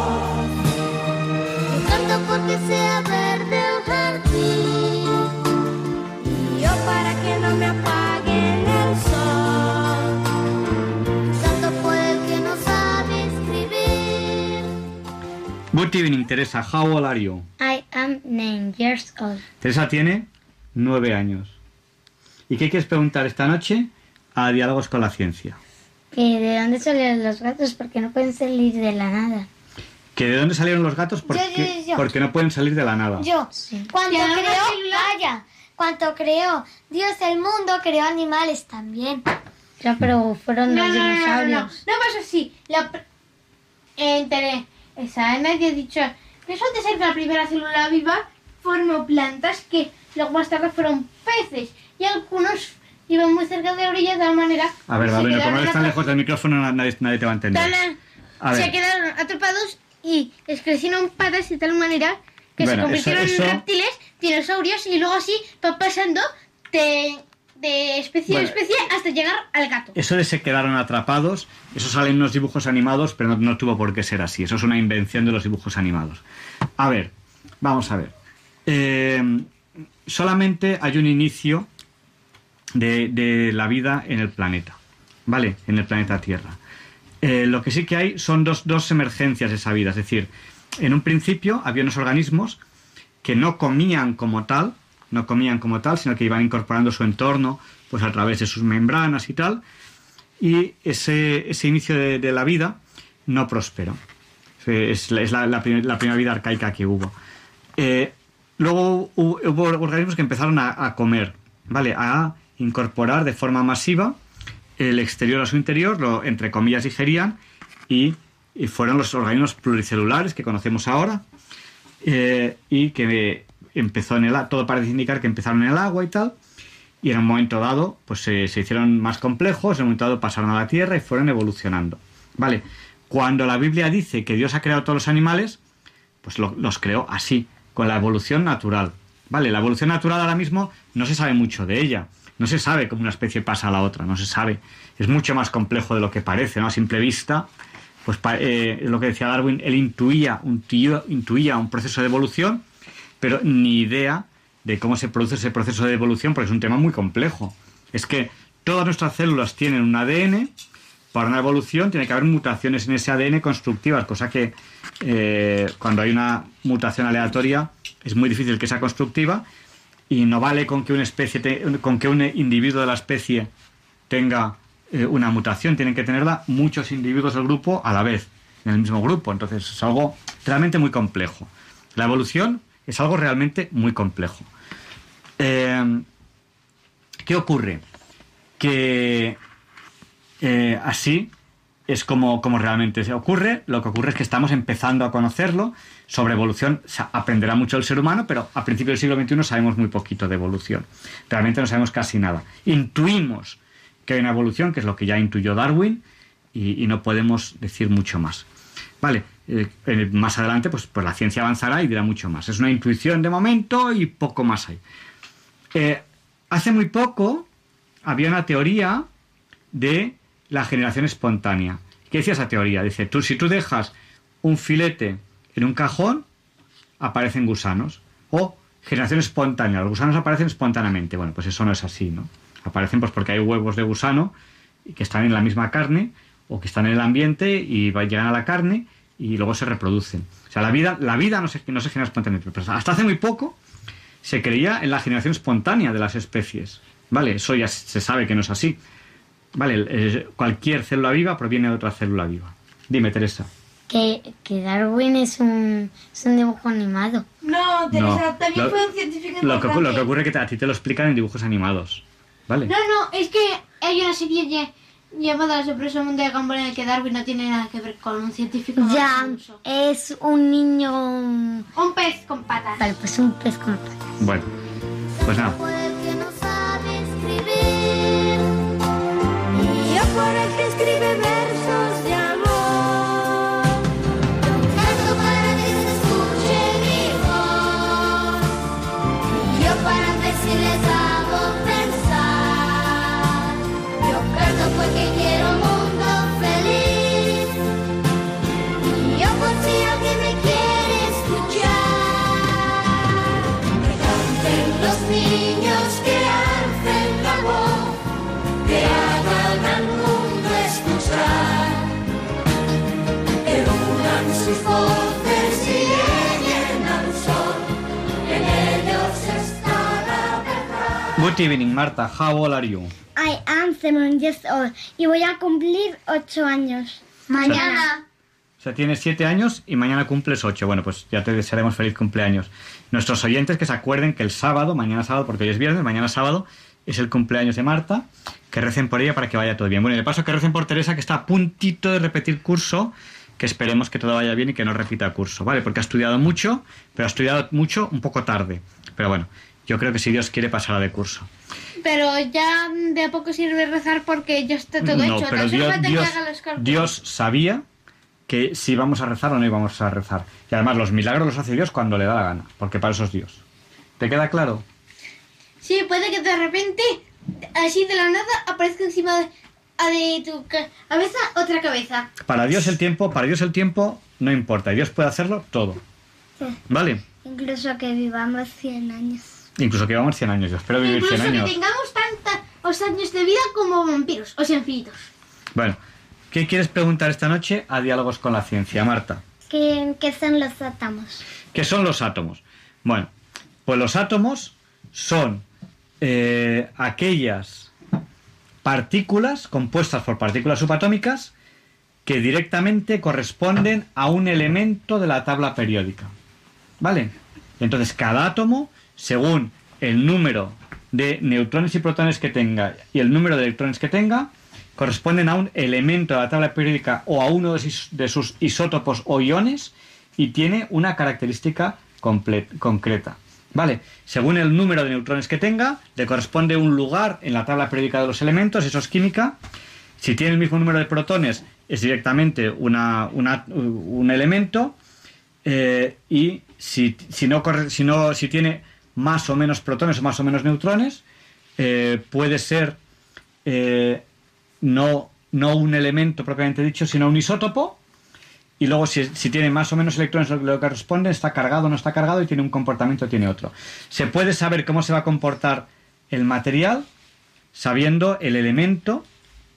Good evening, Teresa. How old are you? I am nine years old. Teresa tiene nueve años. ¿Y qué quieres preguntar esta noche a Diálogos con la Ciencia? Que de dónde salieron los gatos porque no pueden salir de la nada. ¿Que de dónde salieron los gatos? Porque, Yo, yo, yo. porque no pueden salir de la nada. Yo, cuando Ya, una creó, vaya, cuando creó Dios el mundo, creó animales también. Ya, pero fueron No, los no, no, no, no, no, dinosaurios. no pasa así. La, entre esa nadie ha dicho, eso de ser que la primera célula viva formó plantas que luego más tarde fueron peces y algunos iban muy cerca de la orilla de tal manera A ver, que va, se bueno, como tan atra- lejos del micrófono, nadie, nadie te va a entender. A se quedaron atrapados y les crecieron patas de tal manera que Bueno, se convirtieron eso- eso- en reptiles, dinosaurios y luego así va pasando de, de especie Bueno. en especie hasta llegar al gato. Eso de se quedaron atrapados, eso sale en unos dibujos animados, pero no, no tuvo por qué ser así. Eso es una invención de los dibujos animados. A ver, vamos a ver. Eh, solamente hay un inicio de, de la vida en el planeta, ¿vale? En el planeta Tierra. Eh, lo que sí que hay son dos, dos emergencias de esa vida. Es decir, en un principio había unos organismos que no comían como tal, no comían como tal, sino que iban incorporando su entorno pues a través de sus membranas y tal. Y ese, ese inicio de, la vida no prosperó. Es, la- primera vida arcaica que hubo. Eh, luego hu- hubo organismos que empezaron a, a comer, ¿vale? A incorporar de forma masiva el exterior a su interior, lo entre comillas digerían y, y fueron los organismos pluricelulares que conocemos ahora eh, y que empezó en el a- todo parece indicar que empezaron en el agua y tal y en un momento dado pues se, hicieron más complejos, en un momento dado pasaron a la tierra y fueron evolucionando. Vale, cuando la Biblia dice que Dios ha creado todos los animales, pues lo- los creó así, con la evolución natural. Vale, la evolución natural ahora mismo no se sabe mucho de ella. No se sabe cómo una especie pasa a la otra, no se sabe. Es mucho más complejo de lo que parece, ¿no? A simple vista, pues eh, lo que decía Darwin, él intuía un, intuía un proceso de evolución, pero ni idea de cómo se produce ese proceso de evolución, porque es un tema muy complejo. Es que todas nuestras células tienen un ADN, para una evolución tiene que haber mutaciones en ese ADN constructivas, cosa que eh, cuando hay una mutación aleatoria es muy difícil que sea constructiva y no vale con que una especie con que un individuo de la especie tenga eh, una mutación, tienen que tenerla muchos individuos del grupo a la vez, en el mismo grupo. Entonces es algo realmente muy complejo. La evolución es algo realmente muy complejo. Eh, ¿Qué ocurre? Que eh, así es como, como realmente se ocurre. Lo que ocurre es que estamos empezando a conocerlo. Sobre evolución aprenderá mucho el ser humano, pero a principios del siglo XXI sabemos muy poquito de evolución. Realmente no sabemos casi nada. Intuimos que hay una evolución, que es lo que ya intuyó Darwin, y, no podemos decir mucho más. Vale, eh, más adelante pues, pues la ciencia avanzará y dirá mucho más. Es una intuición de momento y poco más hay. Eh, hace muy poco había una teoría de la generación espontánea. ¿Qué decía esa teoría? Dice, tú, si tú dejas un filete en un cajón, aparecen gusanos. O generación espontánea, los gusanos aparecen espontáneamente. Bueno, pues eso no es así, ¿no? Aparecen pues porque hay huevos de gusano que están en la misma carne o que están en el ambiente y llegan a la carne y luego se reproducen. O sea, la vida, la vida no, se, no se genera espontáneamente. Pero hasta hace muy poco se creía en la generación espontánea de las especies. ¿Vale? Eso ya se sabe que no es así. ¿Vale? Cualquier célula viva proviene de otra célula viva. Dime, Teresa. Que, que Darwin es un, es un dibujo animado. No, Teresa, No, también lo- fue un científico Lo que, lo que ocurre es que te- a ti te lo explican en dibujos animados. ¿Vale? No, no, es que hay una serie ya- llamada La sorpresa mundo de Gumball en el que Darwin no tiene nada que ver con un científico. Ya, es un niño... Un pez con patas. Vale, pues un pez con patas. Bueno, pues nada. que no sabe escribir y yo por el que escribe versos evening, Marta. How old are you? I am seven years old y voy a cumplir ocho años. Mañana. O sea, tienes siete años y mañana cumples ocho. Bueno, pues ya te desearemos feliz cumpleaños. Nuestros oyentes que se acuerden que el sábado, mañana sábado, porque hoy es viernes, mañana sábado es el cumpleaños de Marta, que recen por ella para que vaya todo bien. Bueno, y de paso que recen por Teresa, que está a puntito de repetir curso, que esperemos que todo vaya bien y que no repita curso, ¿vale? Porque ha estudiado mucho, pero ha estudiado mucho un poco tarde. Pero bueno, yo creo que si Dios quiere pasará de curso. Pero ya de a poco sirve rezar porque ya está todo no, hecho. pero Dios, Dios, sabía que si íbamos a rezar o no íbamos a rezar. Y además los milagros los hace Dios cuando le da la gana, porque para eso es Dios. ¿Te queda claro? Sí, puede que de repente, así de la nada, aparezca encima de, de tu ca- cabeza otra cabeza. Para Dios el tiempo, para Dios el tiempo no importa, y Dios puede hacerlo todo. Sí. ¿Vale? Incluso que vivamos 100 años. Incluso que vamos 100 años, yo espero vivir Incluso 100 que años. tengamos tantos años de vida como vampiros, o sea, infinitos. Bueno, ¿qué quieres preguntar esta noche a Diálogos con la Ciencia, Marta? ¿Qué, qué son los átomos? ¿Qué son los átomos? Bueno, pues los átomos son eh, aquellas partículas compuestas por partículas subatómicas que directamente corresponden a un elemento de la tabla periódica. ¿Vale? Entonces, cada átomo, según el número de neutrones y protones que tenga y el número de electrones que tenga, corresponden a un elemento de la tabla periódica o a uno de sus, isótopos o iones y tiene una característica concreta. ¿Vale? Según el número de neutrones que tenga, le corresponde un lugar en la tabla periódica de los elementos, eso es química. Si tiene el mismo número de protones, es directamente una- un elemento. eh, y si, si, no, si tiene más o menos protones o más o menos neutrones, eh, puede ser eh, no, no un elemento propiamente dicho, sino un isótopo. Y luego, si, si tiene más o menos electrones lo que corresponde, está cargado o no está cargado y tiene un comportamiento o tiene otro. Se puede saber cómo se va a comportar el material sabiendo el elemento,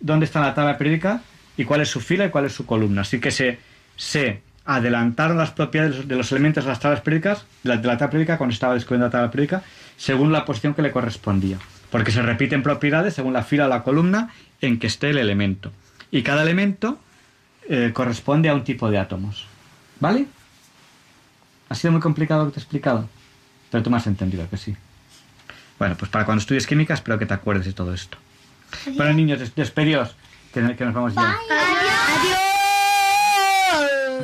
dónde está la tabla periódica y cuál es su fila y cuál es su columna. Así que se, se adelantaron las propiedades de los elementos de las tablas periódicas, de la, de la tabla periódica, cuando estaba descubriendo la tabla periódica, según la posición que le correspondía. Porque se repiten propiedades según la fila o la columna en que esté el elemento. Y cada elemento eh, corresponde a un tipo de átomos. ¿Vale? ¿Ha sido muy complicado lo que te he explicado? Pero tú me has entendido que sí. Bueno, pues para cuando estudies química espero que te acuerdes de todo esto. Bueno, niños, des- despedidos, que, que nos vamos ya. Adiós.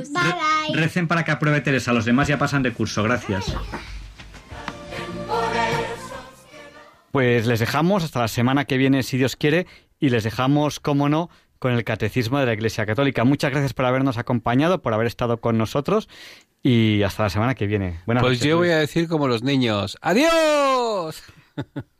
Bye. Recen para que apruebe Teresa, los demás ya pasan de curso, gracias. Pues les dejamos hasta la semana que viene, si Dios quiere, y les dejamos, como no, con el Catecismo de la Iglesia Católica. Muchas gracias por habernos acompañado, por haber estado con nosotros, y hasta la semana que viene. Buenas Pues noches, yo voy a decir como los niños. ¡Adiós! <laughs>